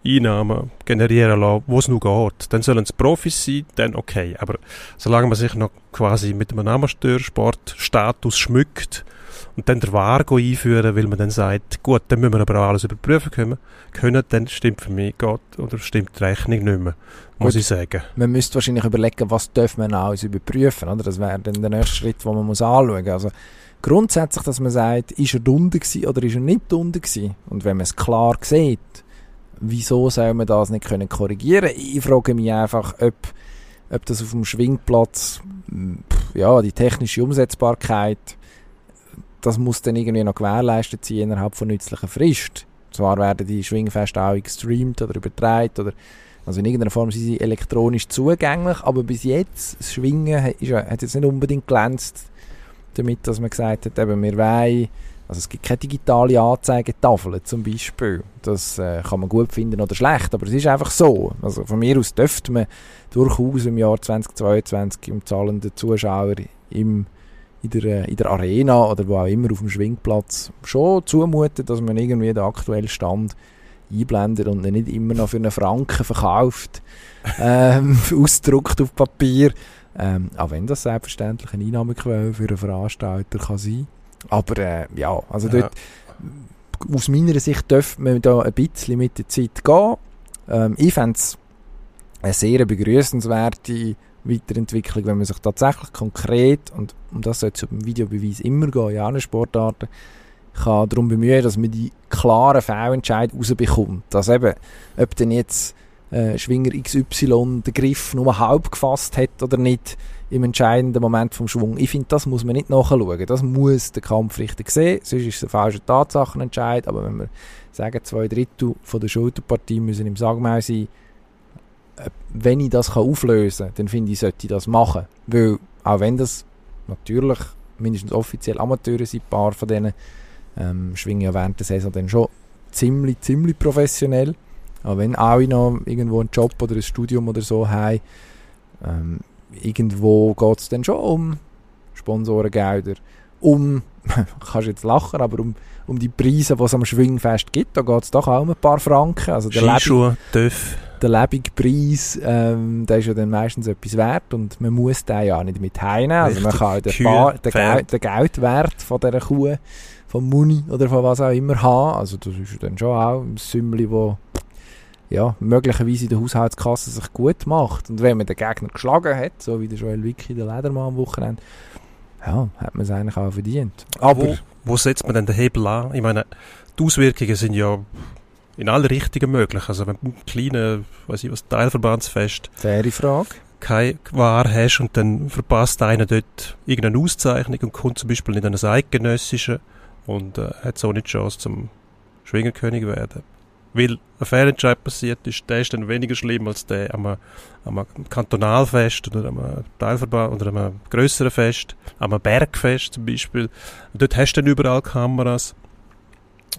Einnahmen generieren lassen, wo es nur geht. Dann sollen es Profis sein, dann okay. Aber solange man sich noch quasi mit einem Amateursportstatus schmückt und dann der Vargo einführen, weil man dann sagt, gut, dann müssen wir aber auch alles überprüfen können, können dann stimmt für mich Gott oder stimmt die Rechnung nicht mehr, muss gut. ich sagen. Man müsste wahrscheinlich überlegen, was darf man alles überprüfen, oder? Das wäre dann der nächste Schritt, den man muss anschauen muss. Also grundsätzlich, dass man sagt, ist er dunder gewesen oder ist er nicht dunder gewesen? Und wenn man es klar sieht, wieso soll man das nicht können korrigieren? Ich frage mich einfach, ob, ob das auf dem Schwingplatz, ja, die technische Umsetzbarkeit das muss dann irgendwie noch gewährleistet sein innerhalb von nützlicher Frist. Zwar werden die Schwingfeste auch gestreamt oder übertragen oder also in irgendeiner Form sind sie elektronisch zugänglich, aber bis jetzt, das Schwingen hat, ist, hat jetzt nicht unbedingt glänzt damit, dass man gesagt hat, eben, wir wollen, also es gibt keine digitale Anzeigetafel zum Beispiel. Das äh, kann man gut finden oder schlecht, aber es ist einfach so. Also von mir aus dürfte man durchaus im Jahr 2022 im zahlenden Zuschauer im in der, in der Arena oder wo auch immer auf dem Schwingplatz schon zumuten, dass man irgendwie den aktuellen Stand einblendet und nicht immer noch für einen Franken verkauft, ähm, ausgedruckt auf Papier. Ähm, auch wenn das selbstverständlich eine Einnahmequelle für einen Veranstalter kann sein. Aber äh, ja, also ja. dort, aus meiner Sicht dürfte man da ein bisschen mit der Zeit gehen. Ähm, ich fände es eine sehr begrüßenswerte Weiterentwicklung, wenn man sich tatsächlich konkret, und um das soll es beim Videobeweis immer gehen, in Sportarten, kann darum bemühen, dass man die klaren Fehlentscheid rausbekommt. Dass eben, ob denn jetzt äh, Schwinger XY den Griff nur halb gefasst hat oder nicht im entscheidenden Moment vom Schwung. Ich finde, das muss man nicht nachschauen. Das muss der Kampfrichter sehen, sonst ist es ein falscher Tatsachenentscheid. Aber wenn wir sagen, zwei Drittel von der Schulterpartie müssen im Sagmau sein, wenn ich das kann auflösen kann, dann finde ich, sollte ich das machen. Weil, auch wenn das natürlich mindestens offiziell Amateure sind, ein paar von denen ähm, schwingen ja während der Saison dann schon ziemlich, ziemlich professionell. Aber wenn alle noch irgendwo einen Job oder ein Studium oder so haben, ähm, irgendwo geht es dann schon um Sponsorengelder, um, kannst jetzt lachen, aber um, um die Preise, die es am Schwingfest gibt, da geht es doch auch um ein paar Franken. Also der Skischuhe, TÜV der lebige Preis, ähm, der ist ja dann meistens etwas wert und man muss den ja nicht mit heimnehmen. Also man kann den, Bar, den, Gel den, Geldwert von dieser Kuh, vom Muni oder von was auch immer haben. Also das ist dann schon auch ein Sümmli, wo ja, möglicherweise in der Haushaltskasse sich gut macht. Und wenn man den Gegner geschlagen hat, so wie der Joel Wicki, der Ledermann am Wochenende, ja, hat man es eigentlich auch verdient. Aber wo, wo setzt man denn den Hebel an? Ich meine, die Auswirkungen sind ja in alle Richtungen möglich. Also wenn du ein kleines, weiß ich was, Teilverbandsfest Faire Frage. keine Ware hast und dann verpasst einer dort irgendeine Auszeichnung und kommt zum Beispiel in eine eidgenössische und äh, hat so nicht die Chance zum Schwingerkönig werden. Weil ein Fehlentscheid passiert ist, der ist dann weniger schlimm als der am, am Kantonalfest oder am Teilverband oder am grösseren Fest, am Bergfest zum Beispiel. Und dort hast du dann überall Kameras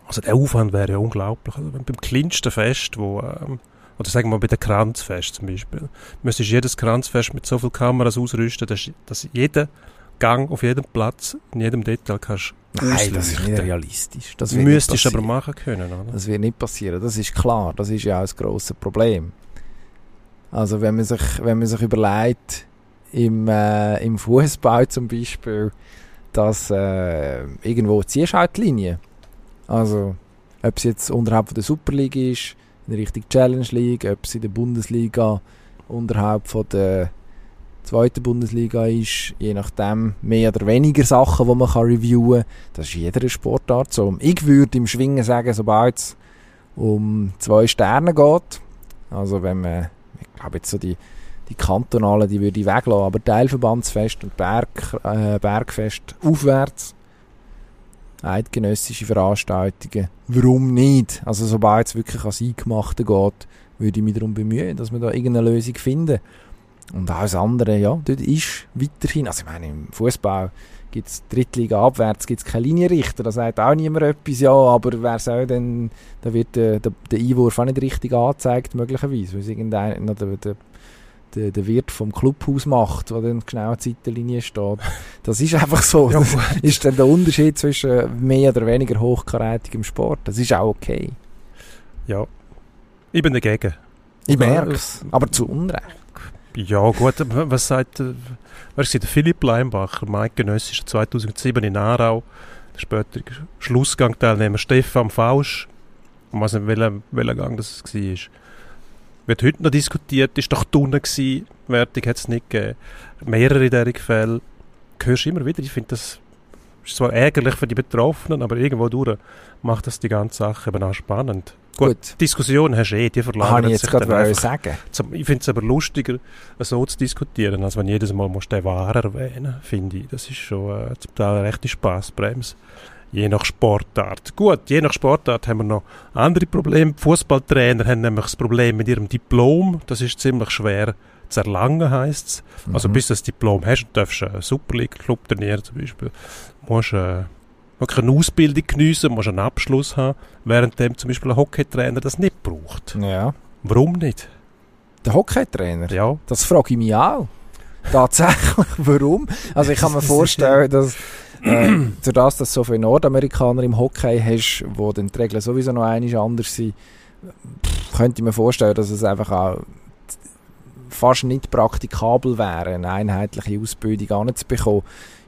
also der Aufwand wäre ja unglaublich. Also beim kleinsten Fest, wo, ähm, oder sagen wir mal bei der Kranzfest zum Beispiel, müsstest jedes Kranzfest mit so vielen Kameras ausrüsten, dass, dass jeder Gang auf jedem Platz, in jedem Detail kannst Nein, das ist nicht realistisch. Das müsstest du aber machen können, oder? Das wird nicht passieren, das ist klar. Das ist ja auch das grosse Problem. Also wenn man sich, wenn man sich überlegt, im, äh, im Fußball zum Beispiel, dass äh, irgendwo ziehst halt die Linie also, ob es jetzt unterhalb der Superliga ist, in Richtung Challenge League, ob es in der Bundesliga unterhalb von der zweiten Bundesliga ist, je nachdem mehr oder weniger Sachen, die man reviewen kann. Das ist jeder Sportart so. Ich würde im Schwingen sagen, sobald es um zwei Sterne geht, also wenn man, ich glaube jetzt so die die kantonalen, die würde ich weglassen, aber Teilverbandsfest und Berg, äh, Bergfest aufwärts, eidgenössische Veranstaltungen, warum nicht? Also sobald es wirklich ans Eingemachte geht, würde ich mich darum bemühen, dass wir da irgendeine Lösung finden. Und alles andere, ja, dort ist weiterhin, also ich meine, im Fußball gibt es Drittliga abwärts, gibt es keine Linienrichter, da sagt auch niemand etwas, ja, aber wer soll denn, da wird der, der, der Einwurf auch nicht richtig angezeigt, möglicherweise, weil es irgendein, der, der, der, der Wirt vom Clubhaus macht, der dann genau an der Seitenlinie steht. Das ist einfach so. Das ist dann der Unterschied zwischen mehr oder weniger hochkarätigem Sport. Das ist auch okay. Ja, ich bin dagegen. Ich merke es, aber zu Unrecht. Ja, gut, was sagt wer ist der Philipp Leimbacher, Mike Genössischer 2007 in Aarau, der spätere Schlussgang-Teilnehmer Stefan Fausch, ich weiß nicht, welcher, welcher Gang das war. Wird heute noch diskutiert, ist doch drinnen gewesen, Wertung hat es nicht gegeben. Mehrere dieser Fälle hörst du immer wieder, ich finde das ist zwar ärgerlich für die Betroffenen, aber irgendwo durch macht das die ganze Sache eben auch spannend. Gut, Gut. Diskussion hast du eh, die Habe verlagern ich jetzt sich dann einfach sagen. zum- Ich finde es aber lustiger, so zu diskutieren, als wenn jedes Mal musst du den Wahr erwähnen finde ich. Das ist schon äh, zum Teil eine rechte Spaßbremse. Je nach Sportart. Gut, je nach Sportart haben wir noch andere Probleme. Fußballtrainer haben nämlich das Problem mit ihrem Diplom. Das ist ziemlich schwer zu erlangen, heisst es. Also Mhm. bis du das Diplom hast, darfst du einen Super League Club trainieren zum Beispiel. Musst äh, musst eine Ausbildung geniessen, musst einen Abschluss haben, während dem zum Beispiel ein Hockeytrainer das nicht braucht. Ja. Warum nicht? Der Hockeytrainer? Ja, Das frage ich mich auch. Tatsächlich, warum? Also ich kann mir vorstellen, dass äh, durch das, dass du so viele Nordamerikaner im Hockey hast, wo dann die Regeln sowieso noch einiges anders sind, könnte ich mir vorstellen, dass es einfach auch fast nicht praktikabel wäre, eine einheitliche Ausbildung anzubekommen.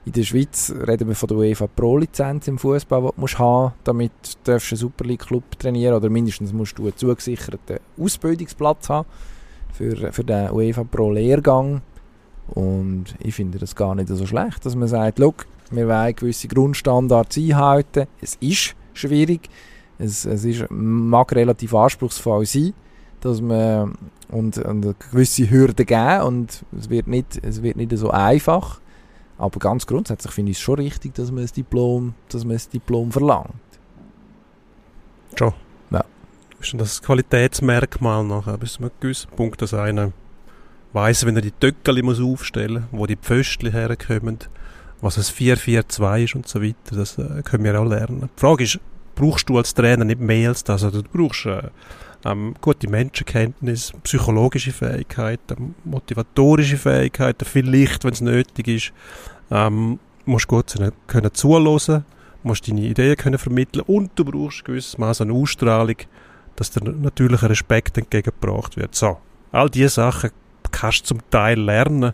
In der Schweiz reden wir von der UEFA Pro-Lizenz im Fußball, die du musst haben damit du einen Super League Club trainieren oder mindestens musst du einen zugesicherten Ausbildungsplatz haben für, für den UEFA Pro Lehrgang. Und ich finde das gar nicht so schlecht, dass man sagt, look, wir wollen gewisse Grundstandards einhalten. Es ist schwierig, es, es ist, mag relativ anspruchsvoll sein, dass man und, und gewisse Hürden geben und es wird nicht, es wird nicht so einfach. Aber ganz grundsätzlich finde ich es schon richtig, dass man das Diplom, dass man das Diplom verlangt. ist denn das Qualitätsmerkmal nachher bis zu einem gewissen Punkt, dass einer weiss, wenn er die Töckeli muss aufstellen muss, wo die Pföstchen herkommen, was ein 4-4-2 ist und so weiter, das äh, können wir auch lernen. Die Frage ist, brauchst du als Trainer nicht mehr das? Also du brauchst äh, ähm, gute Menschenkenntnis, psychologische Fähigkeiten, motivatorische Fähigkeiten, vielleicht, wenn es nötig ist. Ähm, musst gut sein, können zuhören, musst deine Ideen können vermitteln und du brauchst gewisses Maß an Ausstrahlung, dass der natürliche Respekt entgegengebracht wird. So, all diese Sachen kannst du zum Teil lernen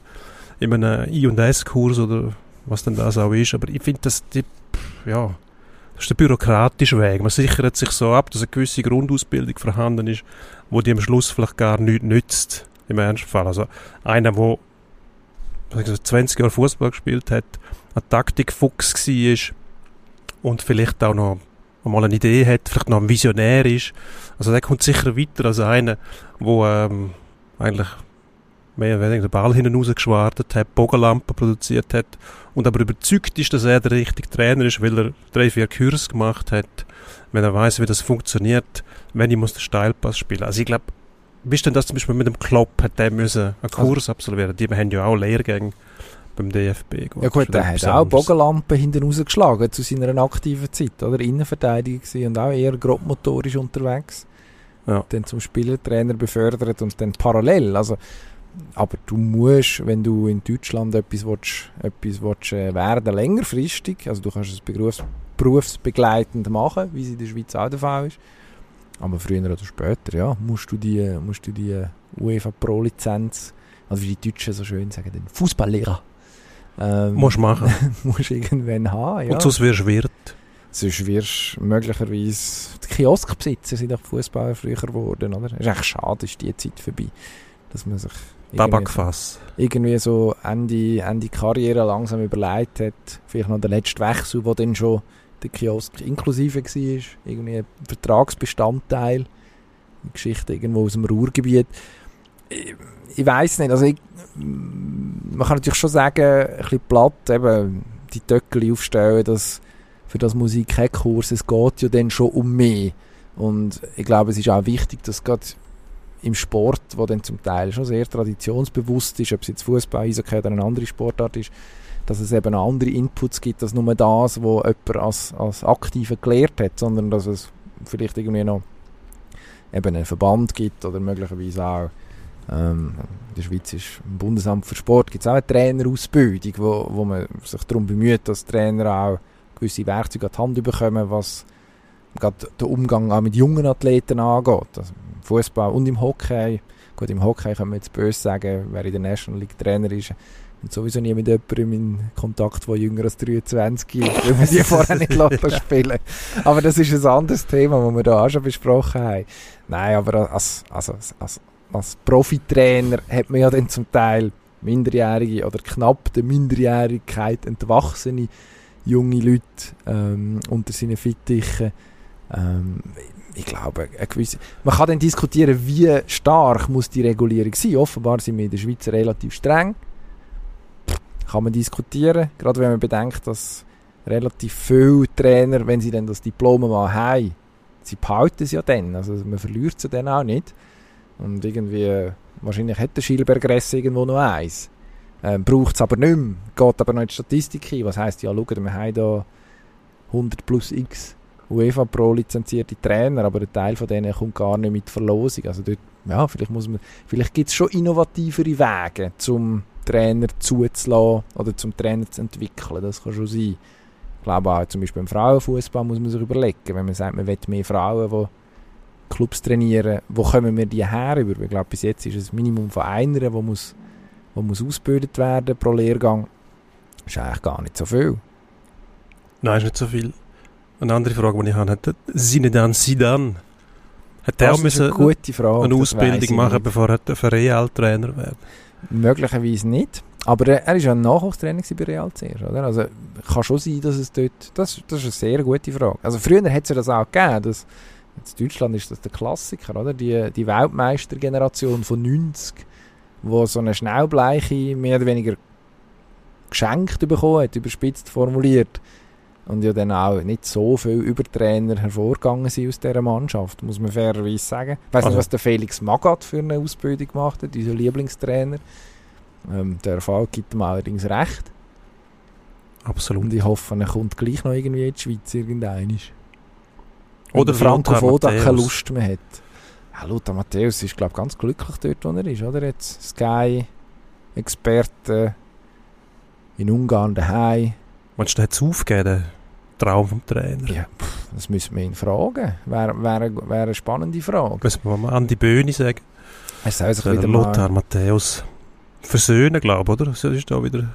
in einem I&S-Kurs oder was denn das auch ist, aber ich finde, dass ja, das ist der bürokratische Weg. Man sichert sich so ab, dass eine gewisse Grundausbildung vorhanden ist, wo die am Schluss vielleicht gar nichts nützt, im Ernstfall. Also einer, der sag ich so, 20 Jahre Fußball gespielt hat, ein Taktikfuchs war und vielleicht auch noch mal eine Idee hat, vielleicht noch ein Visionär ist. Also der kommt sicher weiter als einer, der ähm, eigentlich mehr oder weniger den Ball hinten rausgeschwartet hat, Bogenlampen produziert hat und aber überzeugt ist, dass er der richtige Trainer ist, weil er drei, vier Kurs gemacht hat, wenn er weiß, wie das funktioniert, wenn ich muss den Steilpass spielen. Also ich glaube, bist denn das zum Beispiel mit dem Klopp, hat der müssen einen Kurs absolvieren? Die haben ja auch Lehrgänge beim DFB. Ja gut, der hat auch Bogenlampen hinten rausgeschlagen zu seiner aktiven Zeit, oder? Innenverteidiger gewesen und auch eher grobmotorisch unterwegs. Ja. Dann zum Spielertrainer befördert und dann parallel, also aber du musst, wenn du in Deutschland etwas, willst, etwas willst, äh, werden, längerfristig, also du kannst es berufs berufsbegleitend machen, wie es in der Schweiz auch der Fall ist, aber früher oder später, ja, musst du die, musst du die UEFA Pro-Lizenz, also wie die Deutschen so schön sagen, den Fußballlehrer, ähm, Musst machen. musst irgendwann haben, ja. Und sonst wirst du Wirt. Sonst wirst du möglicherweise die Kioskbesitzer sind auch Fußballer früher geworden, oder? Ist eigentlich schade, ist die Zeit vorbei, dass man sich Tabakfass. irgendwie so Ende, Ende Karriere langsam überlegt hat, vielleicht noch der letzte Wechsel, wo dann schon der Kiosk inklusive war, irgendwie ein Vertragsbestandteil, eine Geschichte irgendwo aus dem Ruhrgebiet. ich, ich weiß nicht, also ich, man kann natürlich schon sagen, ein bisschen platt, eben die Töckeli aufstellen, dass für das Musik kein Kurs, es geht ja dann schon um mehr. Und ich glaube, es ist auch wichtig, dass gerade im Sport, wo dann zum Teil schon sehr traditionsbewusst ist, ob es jetzt Fußball, Eishockey oder eine andere Sportart ist, dass es eben andere Inputs gibt, als nur das, was jemand als, als Aktiver gelehrt hat, sondern dass es vielleicht irgendwie noch eben einen Verband gibt oder möglicherweise auch ähm, in der Schweiz ist im Bundesamt für Sport gibt es auch eine Trainerausbildung, wo, wo man sich darum bemüht, dass Trainer auch gewisse Werkzeuge an die Hand bekommen, was gerade den Umgang auch mit jungen Athleten angeht. Also Fußball und im Hockey. Gut, im Hockey kann man jetzt böse sagen, wer in der National League Trainer ist, und sowieso nie mit jemandem in Kontakt, der jünger als 23 ist, weil man die vorher nicht lassen spielen Aber das ist ein anderes Thema, das wir da auch schon besprochen haben. Nein, aber als, als, als, als Profitrainer hat man ja dann zum Teil minderjährige oder knapp der Minderjährigkeit entwachsene junge Leute ähm, unter seinen Fittichen. Ähm, ich glaube, gewisse, man kann dann diskutieren, wie stark muss die Regulierung sein. Offenbar sind wir in der Schweiz relativ streng kann man diskutieren, gerade wenn man bedenkt, dass relativ viele Trainer, wenn sie dann das Diplom mal haben, sie behalten es ja dann, also man verliert sie dann auch nicht. Und irgendwie, wahrscheinlich hat der Schilbergress irgendwo noch eins. Ähm, Braucht es aber nicht mehr, geht aber noch in die Statistik hin. Was heisst, ja, schaut, wir haben da 100 plus x UEFA Pro lizenzierte Trainer, aber ein Teil von denen kommt gar nicht mit Verlosung. Also dort, ja, vielleicht muss man, vielleicht gibt es schon innovativere Wege, um Trainer zuzulassen oder zum Trainer zu entwickeln. Das kann schon sein. Ich glaube auch zum Beispiel beim Frauenfußball muss man sich überlegen, wenn man sagt, man will mehr Frauen, die Clubs trainieren, wo kommen wir die her? Ich glaube, bis jetzt ist es ein Minimum von einer, wo muss, wo muss ausgebildet werden pro Lehrgang. Das ist eigentlich gar nicht so viel. Nein, ist nicht so viel. Eine andere Frage, die ich habe, hat Zinedine Zidane, hat der auch eine, gute Frage, eine Ausbildung machen, bevor er für Real-Trainer wird? Möglicherweise nicht. Aber er, ist ja ein Nachwuchstrainer bei Real zuerst, oder? Also kann schon sein, dass es dort... Das, das ist eine sehr gute Frage. Also früher hat es ja das auch gegeben, dass... In Deutschland ist das der Klassiker, oder? Die, die Weltmeistergeneration von 90, wo so eine Schnellbleiche mehr oder weniger geschenkt bekommen hat, überspitzt formuliert. Und ja dann auch nicht so viele Übertrainer hervorgegangen sind aus dieser Mannschaft, muss man fairerweise sagen. Ich weiß also. nicht, was der Felix Magath für eine Ausbildung gemacht hat, unser Lieblingstrainer. Ähm, der Erfolg gibt ihm allerdings recht. Absolut. Und ich hoffe, er kommt gleich noch irgendwie in die Schweiz irgendein. Oder Franco Foda keine Lust mehr hat. Ja, Lothar Matthäus ist, glaube ich, ganz glücklich dort, wo er ist, oder? Jetzt Sky-Experte in Ungarn daheim. Meinst du, hat es aufgegeben, Traum vom Trainer? Ja, das müssen wir ihn fragen. Wäre wär, wär eine spannende Frage. Müssen wir mal an die Bühne sagen. Er soll sich wieder Lothar Matthäus versöhnen, glaube ich, oder? Das ist da wieder,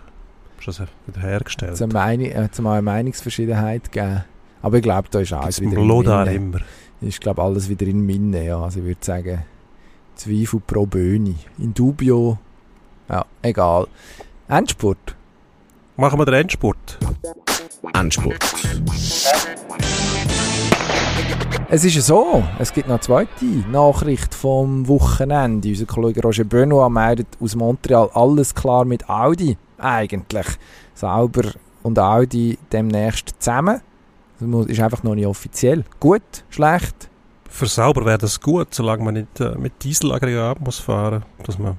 ist wieder hergestellt. Es hat eine Meinungsverschiedenheit gegeben. Aber ich glaube, da ist alles wieder in Lothar immer. Ist, glaube alles wieder in Minne, ja. Also ich würde sagen, Zweifel pro Böhni. In dubio, ja, egal. Endspurt. Machen wir den Endspurt. Endspurt. Es ist so, es gibt noch eine zweite Nachricht vom Wochenende. Unser Kollege Roger Benoit meldet aus Montreal alles klar mit Audi. Eigentlich. Sauber und Audi demnächst zusammen. Das ist einfach noch nicht offiziell. Gut, schlecht? Für Sauber wäre das gut, solange man nicht äh, mit Dieselaggregat muss fahren muss. Dass man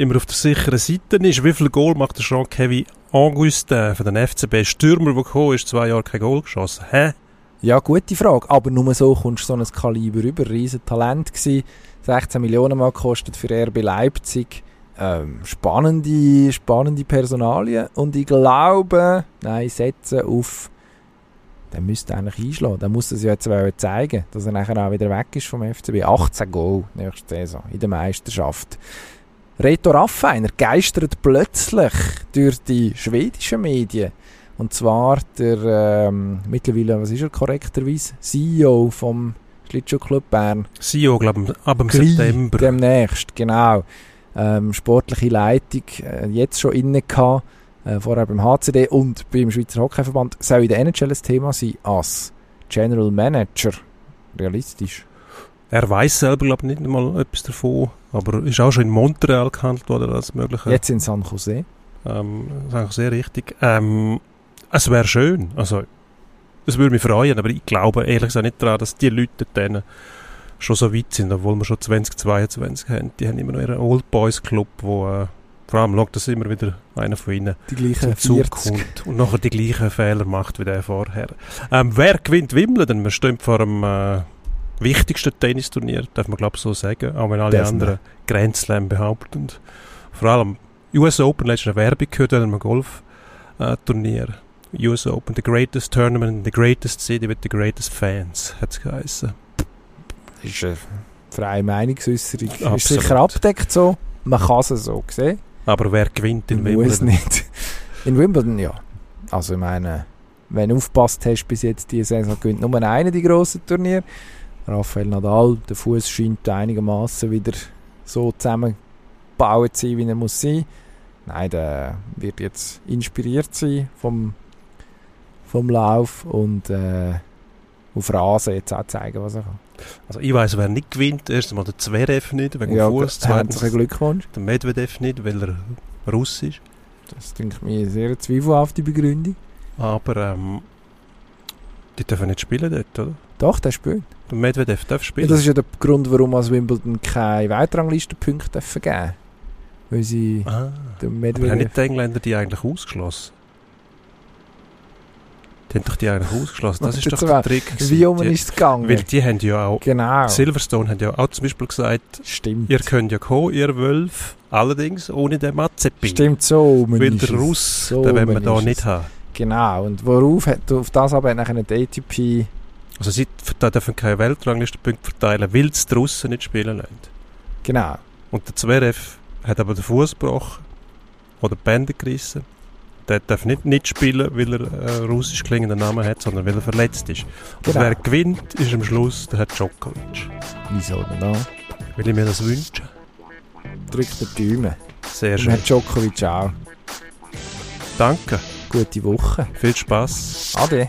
immer auf der sicheren Seite ist. Wie viel Goal macht der Jean-Kevin Augustin von den FCB? Stürmer, der gekommen ist, zwei Jahre kein Goal geschossen. Hä? Ja, gute Frage. Aber nur so kommst du so ein Kaliber über. Riesen Talent gewesen. 16 Millionen Mal gekostet für RB Leipzig. Ähm, spannende, spannende Personalien. Und ich glaube, nein, setzen auf der müsste eigentlich einschlagen. Der muss es ja jetzt zeigen, dass er nachher auch wieder weg ist vom FCB. 18 Goal nächste Saison in der Meisterschaft. Reto Raffiner geistert plötzlich durch die schwedischen Medien. Und zwar der ähm, mittlerweile, was ist er korrekterweise? CEO vom Schlittschuhclub Bern. CEO, glaube ich, ab dem September. Demnächst, genau. Ähm, sportliche Leitung äh, jetzt schon inne gehabt, äh, vorher beim HCD und beim Schweizer Hockeyverband. Soll in der NHL ein Thema sein als General Manager? Realistisch? Er weiß selber, glaube ich, nicht mal etwas davon, aber ist auch schon in Montreal gehandelt worden als möglicher. Jetzt in San Jose. Ähm, das ist auch sehr richtig. Ähm, es wäre schön, also es würde mich freuen, aber ich glaube ehrlich gesagt nicht daran, dass die Leute dann schon so weit sind, obwohl wir schon 2022 haben. Die haben immer noch ihren Old Boys Club, wo äh, vor allem schaut, dass immer wieder einer von ihnen Die gleichen zum Zug 40. kommt und nachher die gleichen Fehler macht wie der vorher. Ähm, wer gewinnt Wimbledon? Wir stehen vor dem äh, wichtigsten Tennisturnier, darf man glaube ich so sagen, auch wenn alle Das anderen Grand Slam behaupten. Vor allem US Open, letzte Werbung gehört an einem Golfturnier. US Open, the greatest tournament in the greatest city with the greatest fans, hat es geheißen. Das ist eine freie Meinungsäußerung. Ist Absolut. sicher abdeckt so. Man kann es so sehen. Aber wer gewinnt in Man muss Wimbledon? nicht. In Wimbledon, ja. Also ich meine, wenn du aufgepasst hast bis jetzt diese Saison, gewinnt nur einer die grossen Turniere. Rafael Nadal, der Fuß scheint einigermaßen wieder so zusammengebaut zu sein, wie er muss sein. Nein, der wird jetzt inspiriert sein vom, vom Lauf und äh, auf Rasen jetzt auch zeigen, was er kann. Also ich weiß, wer nicht gewinnt. Erst einmal der Zverev nicht, wegen ja, dem Fuß. Zweitens Glückwunsch. der Medvedev nicht, weil er Russ ist. Das denke ich mir eine sehr zweifelhafte Begründung. Aber ähm, die dürfen nicht spielen dort, oder? Doch, der spielt. Der Medvedev darf Ja, spielen. das ist ja der Grund, warum als Wimbledon keine Weitranglistenpunkte dürfen geben Weil sie ah, den aber haben Medvedev... nicht die Engländer die eigentlich ausgeschlossen? Die haben doch die eigentlich ausgeschlossen. Das ist doch der Trick. Wie um ist es gegangen? Weil die haben ja auch... genau. Silverstone hat ja auch zum Beispiel gesagt, Stimmt. ihr könnt ja kommen, ihr Wölfe, allerdings ohne den Mazepin. Stimmt, so Weil der. Russ, So den wollen wir da nicht haben. Genau. Und worauf hat, auf das aber hat nachher die ATP... Also sie dürfen keine Weltranglistenpunkte verteilen, weil sie die Russen nicht spielen lassen. Genau. Und der Zverev hat aber den Fuß gebrochen oder die Bänder gerissen. Der darf nicht, nicht spielen, weil er einen russisch klingenden Namen hat, sondern weil er verletzt ist. Und Genau. wer gewinnt, ist am Schluss der Herr Djokovic. Wieso denn da? Will ich mir das wünschen? Drückt den Daumen. Sehr Und schön. Herr Djokovic auch. Danke. Gute Woche. Viel Spaß. Ade.